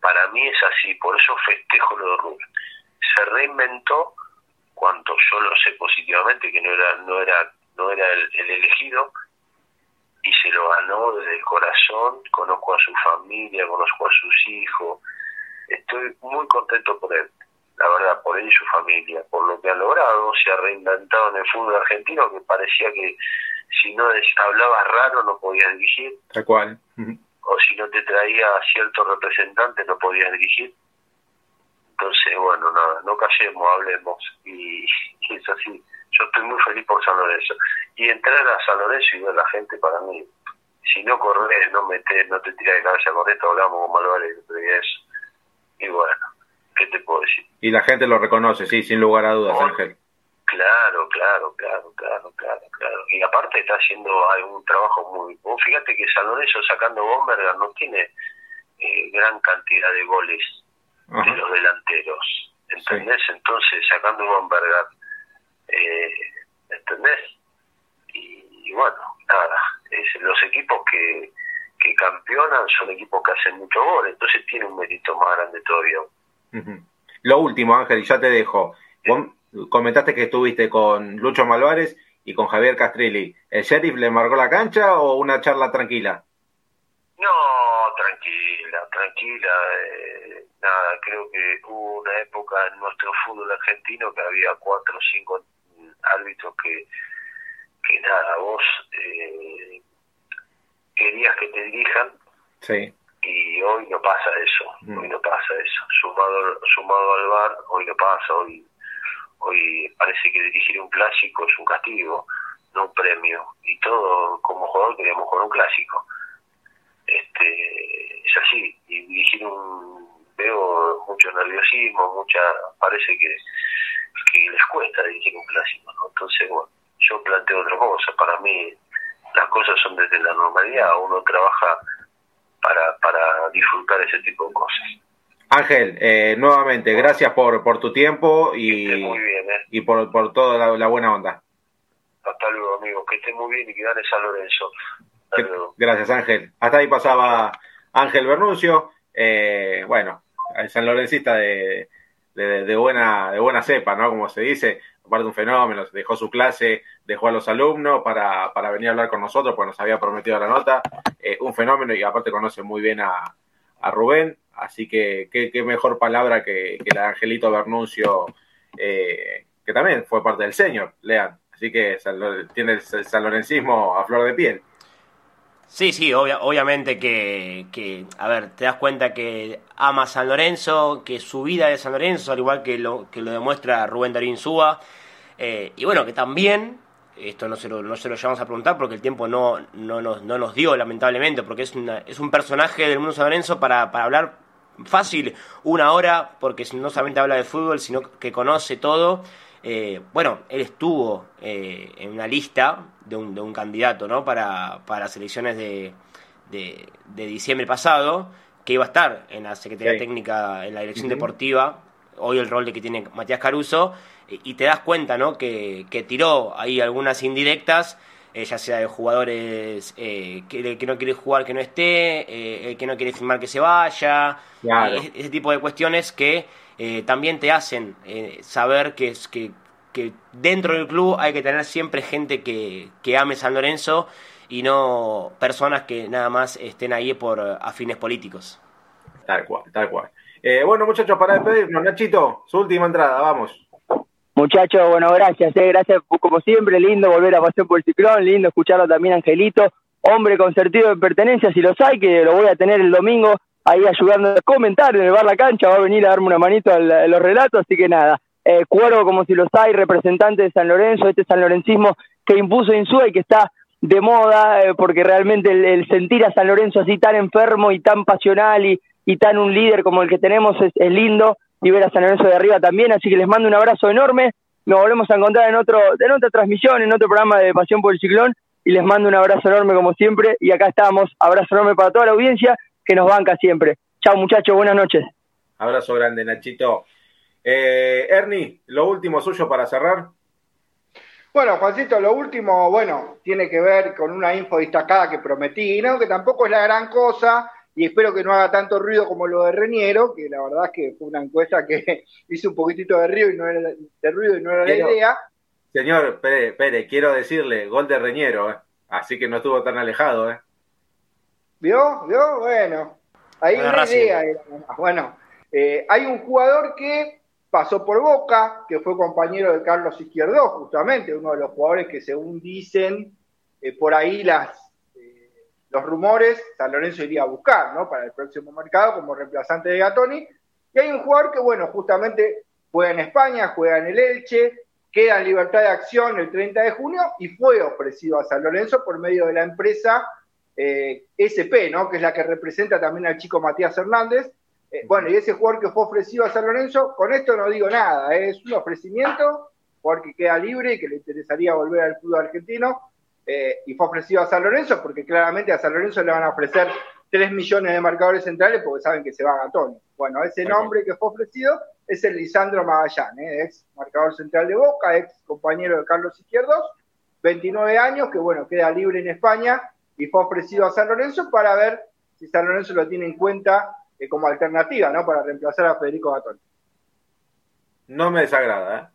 para mí es así, por eso festejo lo de Rubén. Se reinventó cuanto yo lo sé positivamente, que no era, no era, no era el, el elegido, y se lo ganó desde el corazón, conozco a su familia, conozco a sus hijos, estoy muy contento por él la verdad, por él y su familia, por lo que ha logrado, se ha reinventado en el fútbol argentino, que parecía que si no hablabas raro no podías dirigir. Tal cual. O si no te traía cierto representante no podías dirigir. Entonces, bueno, nada, no callemos, hablemos. Y, es así. Yo estoy muy feliz por San Lorenzo. Y entrar a San Lorenzo y ver a la gente para mí, si no corres, no metes, no te tiras de cabeza con esto, hablamos con Malvares y. Y bueno, ¿qué te puedo decir? Y la gente lo reconoce, sí, sin lugar a dudas, Ángel. Claro, claro, claro, claro, claro, claro. Y aparte está haciendo un trabajo muy... fíjate que San Lorenzo sacando Bomberga no tiene eh, gran cantidad de goles de los delanteros, ¿entendés? Entonces sacando Bomberga, eh, ¿entendés? Y, bueno, nada, es los equipos que, que campeonan son equipos que hacen mucho gol, entonces tiene un mérito más grande todavía. Lo último, Ángel, y ya te dejo. comentaste que estuviste con Lucho Malvares y con Javier Castrilli. ¿El sheriff le marcó la cancha o una charla tranquila? No, tranquila, tranquila. Eh, nada, creo que hubo una época en nuestro fútbol argentino que había cuatro o cinco árbitros que, que nada, vos eh, querías que te dirijan. Sí. Y hoy no pasa eso, mm. hoy no pasa eso. Sumado, sumado al bar, hoy no pasa, hoy, hoy parece que dirigir un clásico es un castigo, no un premio. Y todo, como jugador, queríamos jugar un clásico. Este, es así, y dirigir un, veo mucho nerviosismo, mucha, parece que, que les cuesta dirigir un clásico, Entonces, bueno, yo planteo otra cosa, para mí las cosas son desde la normalidad, uno trabaja para, para disfrutar ese tipo de cosas. Ángel, eh, nuevamente, gracias por, por tu tiempo y, ¿eh? y por, por toda la, buena onda. Hasta luego, amigos, que esté muy bien y que gane San Lorenzo. Gracias, Ángel. Hasta ahí pasaba Ángel Bernuncio, eh, bueno, el San Lorencista de, de, buena, de buena cepa, ¿no? Como se dice, aparte un fenómeno, dejó su clase, dejó a los alumnos para, para venir a hablar con nosotros, pues nos había prometido la nota, eh, un fenómeno y aparte conoce muy bien a, a Rubén, así que qué, mejor palabra que, que, la Angelito Bernuncio, eh, que también fue parte del señor, lean, así que tiene el Lorencismo a flor de piel. Sí, sí, obviamente que, que, a ver, te das cuenta que ama San Lorenzo, que su vida es San Lorenzo, al igual que lo, que lo demuestra Rubén Darín Súa, eh, y bueno, que también, esto no se, lo, no se lo llevamos a preguntar porque el tiempo no, no, nos, no nos dio, lamentablemente, porque es, una, es un personaje del mundo San Lorenzo para, para hablar fácil una hora, porque no solamente habla de fútbol, sino que conoce todo eh, bueno, él estuvo eh, en una lista de un, de un candidato ¿no? para, para las elecciones de, de, diciembre pasado, que iba a estar en la Secretaría Técnica, en la dirección deportiva, hoy el rol de que tiene Matías Caruso, y, te das cuenta ¿no? que, que tiró ahí algunas indirectas. Eh, ya sea de jugadores que, que, no quiere jugar que no esté, el que no quiere firmar que se vaya, ese tipo de cuestiones que eh, también te hacen eh, saber que, que, que, dentro del club hay que tener siempre gente que, que ame San Lorenzo y no personas que nada más estén ahí por afines políticos. Tal cual, tal cual. Eh, bueno, muchachos, para despedirnos, Nachito, su última entrada, vamos. Muchachos, bueno, gracias, gracias como siempre, lindo volver a pasar por el ciclón, lindo escucharlo también, Angelito, hombre con sentido de pertenencia, si los hay, que lo voy a tener el domingo ahí ayudando a comentar en el bar La Cancha, va a venir a darme una manito a los relatos, así que nada, eh, cuervo como si los hay, representante de San Lorenzo, este San Lorencismo que impuso Insúa y que está de moda, eh, porque realmente el, sentir a San Lorenzo así tan enfermo y tan pasional y, y tan un líder como el que tenemos es, lindo, y ver a San Lorenzo de arriba también, así que les mando un abrazo enorme, nos volvemos a encontrar en, otro, en otra transmisión, en otro programa de Pasión por el Ciclón, y les mando un abrazo enorme como siempre, y acá estamos, abrazo enorme para toda la audiencia, que nos banca siempre. Chao muchachos, buenas noches. Abrazo grande, Nachito. Eh, Ernie, lo último suyo para cerrar. Bueno, Juancito, lo último, bueno, tiene que ver con una info destacada que prometí, ¿no? Que tampoco es la gran cosa, y espero que no haga tanto ruido como lo de Reñero, que la verdad es que fue una encuesta que hizo un poquitito de ruido y no era, de ruido y no era la idea. Señor Pérez, quiero decirle, gol de Reñero, ¿eh? así que no estuvo tan alejado, ¿eh? ¿Vio? ¿Vio? Bueno, ahí una idea. Bueno, eh, hay un jugador que pasó por Boca, que fue compañero de Carlos Izquierdo, justamente, uno de los jugadores que según dicen eh, por ahí las, eh, los rumores, San Lorenzo iría a buscar, ¿no? Para el próximo mercado como reemplazante de Gatoni. Y hay un jugador que, bueno, justamente juega en España, juega en el Elche, queda en libertad de acción el 30 de junio y fue ofrecido a San Lorenzo por medio de la empresa eh, SP, ¿no? que es la que representa también al chico Matías Hernández. Eh, bueno, y ese jugador que fue ofrecido a San Lorenzo, con esto no digo nada, ¿eh? es un ofrecimiento, jugador que queda libre y que le interesaría volver al fútbol argentino, y fue ofrecido a San Lorenzo porque claramente a San Lorenzo le van a ofrecer 3 millones de marcadores centrales porque saben que se va a Gatoni. Bueno, ese nombre que fue ofrecido es el Lisandro Magallanes, ex marcador central de Boca, ex compañero de Carlos Izquierdos, 29 años, que bueno, queda libre en España y fue ofrecido a San Lorenzo para ver si San Lorenzo lo tiene en cuenta eh, como alternativa, ¿no? Para reemplazar a Federico Gatón. No me desagrada, ¿eh?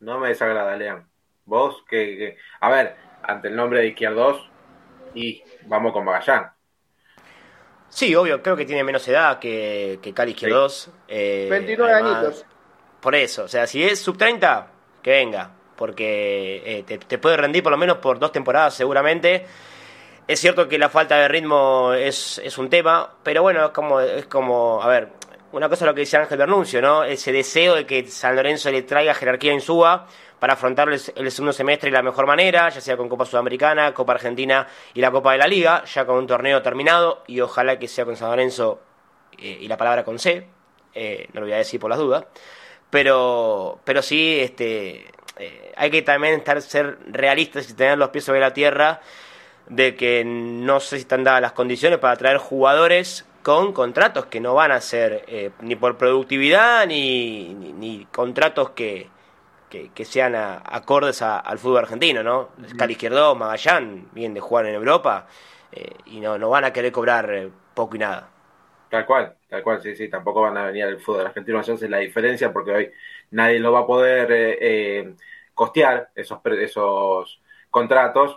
No me desagrada, Lean. Vos, que, a ver, ante el nombre de Izquierdos, y vamos con Magallán. Sí, obvio, creo que tiene menos edad que, que Cali Izquierdos. 29 eh, añitos. Por eso, o sea, si es sub 30, que venga, porque eh, te, te, puede rendir por lo menos por dos temporadas seguramente. Es cierto que la falta de ritmo es, un tema, pero bueno, es como, es como, a ver, una cosa es lo que dice Ángel Bernuncio, ¿no? Ese deseo de que San Lorenzo le traiga jerarquía en Suba para afrontar el, segundo semestre de la mejor manera, ya sea con Copa Sudamericana, Copa Argentina y la Copa de la Liga, ya con un torneo terminado, y ojalá que sea con San Lorenzo eh, y la palabra con C, eh, no lo voy a decir por las dudas, pero, pero sí, este, eh, hay que también estar, ser realistas y tener los pies sobre la tierra de que no sé si están dadas las condiciones para traer jugadores con contratos que no van a ser eh, ni por productividad ni, ni, contratos que, que, sean acordes al fútbol argentino, ¿no? Cali Izquierdo, Magallán, vienen de jugar en Europa eh, y no, no van a querer cobrar eh, poco y nada. Tal cual, tal cual, sí, sí, tampoco van a venir al fútbol argentino, es la diferencia porque hoy nadie lo va a poder costear esos, esos contratos,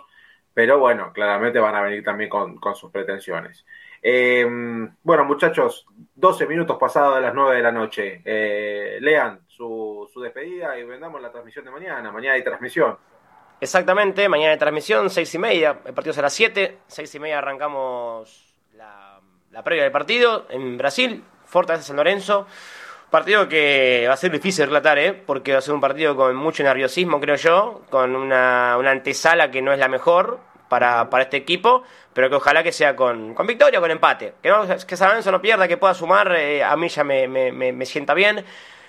pero bueno, claramente van a venir también con, con sus pretensiones. Eh, bueno, muchachos, 12 minutos pasados de las 9 de la noche. Eh, lean su, despedida y vendamos la transmisión de mañana. Mañana hay transmisión. Exactamente, mañana hay transmisión, 6 y media. El partido será 7. 6 y media arrancamos la, previa del partido en Brasil, Fortaleza San Lorenzo. Partido que va a ser difícil relatar, ¿eh? porque va a ser un partido con mucho nerviosismo, creo yo, con una, una antesala que no es la mejor para, para este equipo, pero que ojalá que sea con, con victoria con empate. Que, no, que San Lorenzo no pierda, que pueda sumar, eh, a mí ya me, me, me, sienta bien.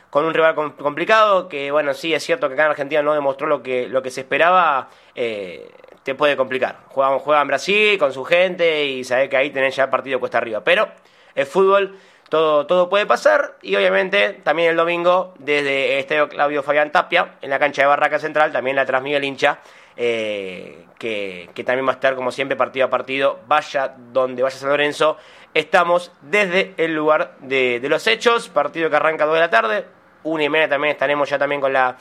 Con un rival complicado, que bueno, sí es cierto que acá en Argentina no demostró lo que, lo que se esperaba, eh, te puede complicar. Juegan, juega en Brasil con su gente y sabe que ahí tenés ya partido cuesta arriba. Pero el fútbol todo, puede pasar y obviamente también el domingo desde Estadio Claudio Fabián Tapia en la cancha de Barraca Central también la transmite el hincha eh, que, también va a estar como siempre partido a partido, vaya donde vaya San Lorenzo. Estamos desde el lugar de, los hechos, partido que arranca a 2 de la tarde, una y media también estaremos ya también con la,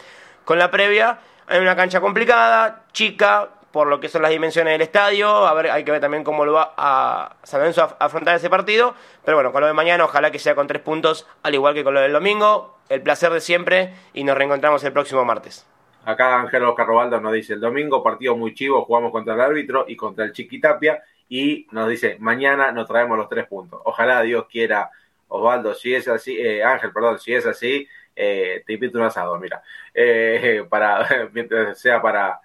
con la previa. Hay una cancha complicada, chica, por lo que son las dimensiones del estadio. A ver, hay que ver también cómo lo va a San Lorenzo a afrontar ese partido. Pero bueno, con lo de mañana, ojalá que sea con tres puntos, al igual que con lo del domingo. El placer de siempre y nos reencontramos el próximo martes. Acá Ángelo Carrobaldo nos dice, el domingo partido muy chivo, jugamos contra el árbitro y contra el Chiquitapia y nos dice, mañana nos traemos los tres puntos. Ojalá Dios quiera, Osvaldo, si es así, eh, Ángel, perdón, si es así, eh, te invito un asado, mira, eh, para, mientras sea para...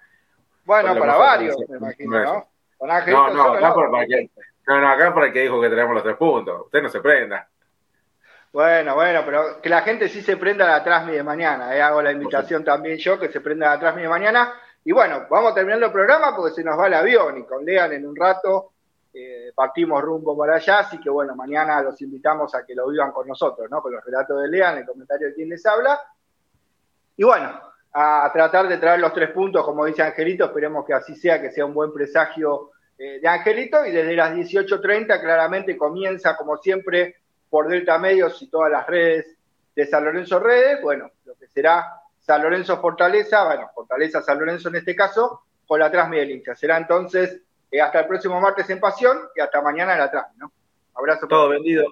Bueno, para varios, me imagino, ¿no? no, no, acá para, que, no, no, acá para el que dijo que tenemos los tres puntos, usted no se prenda. Bueno, bueno, pero que la gente sí se prenda a la Trasmi de mañana. Eh. Hago la invitación también yo, que se prenda a la Trasmi de mañana. Y bueno, vamos terminando el programa porque se nos va el avión y con Lean en un rato eh, partimos rumbo para allá. Así que bueno, mañana los invitamos a que lo vivan con nosotros, ¿no? Con los relatos de Lean, el comentario de quien les habla. Y bueno, a, tratar de traer los tres puntos, como dice Angelito. Esperemos que así sea, que sea un buen presagio eh, de Angelito. Y desde las 18.30 claramente comienza, como siempre, por Delta Medios y todas las redes de San Lorenzo Redes, bueno, lo que será San Lorenzo Fortaleza, bueno, Fortaleza San Lorenzo en este caso, con la Transmi del hincha. Será entonces eh, hasta el próximo martes en Pasión y hasta mañana en la Transmi, ¿no? Abrazo. Todo vendido.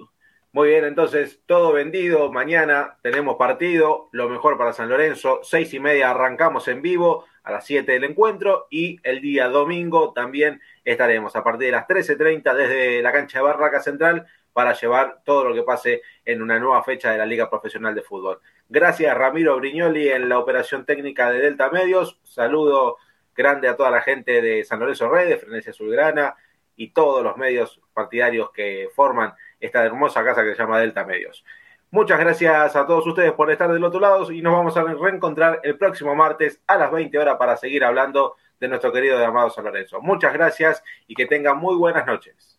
Muy bien, entonces todo vendido. Mañana tenemos partido, lo mejor para San Lorenzo. Seis y media arrancamos en vivo a las siete del encuentro y el día domingo también estaremos a partir de las 13.30 desde la cancha de Barraca Central para llevar todo lo que pase en una nueva fecha de la Liga Profesional de Fútbol. Gracias Ramiro Brignoli en la operación técnica de Delta Medios. Saludo grande a toda la gente de San Lorenzo Redes, Frenesia Azulgrana y todos los medios partidarios que forman esta hermosa casa que se llama Delta Medios. Muchas gracias a todos ustedes por estar del otro lado y nos vamos a reencontrar el próximo martes a las 20 horas para seguir hablando de nuestro querido y amado San Lorenzo. Muchas gracias y que tengan muy buenas noches.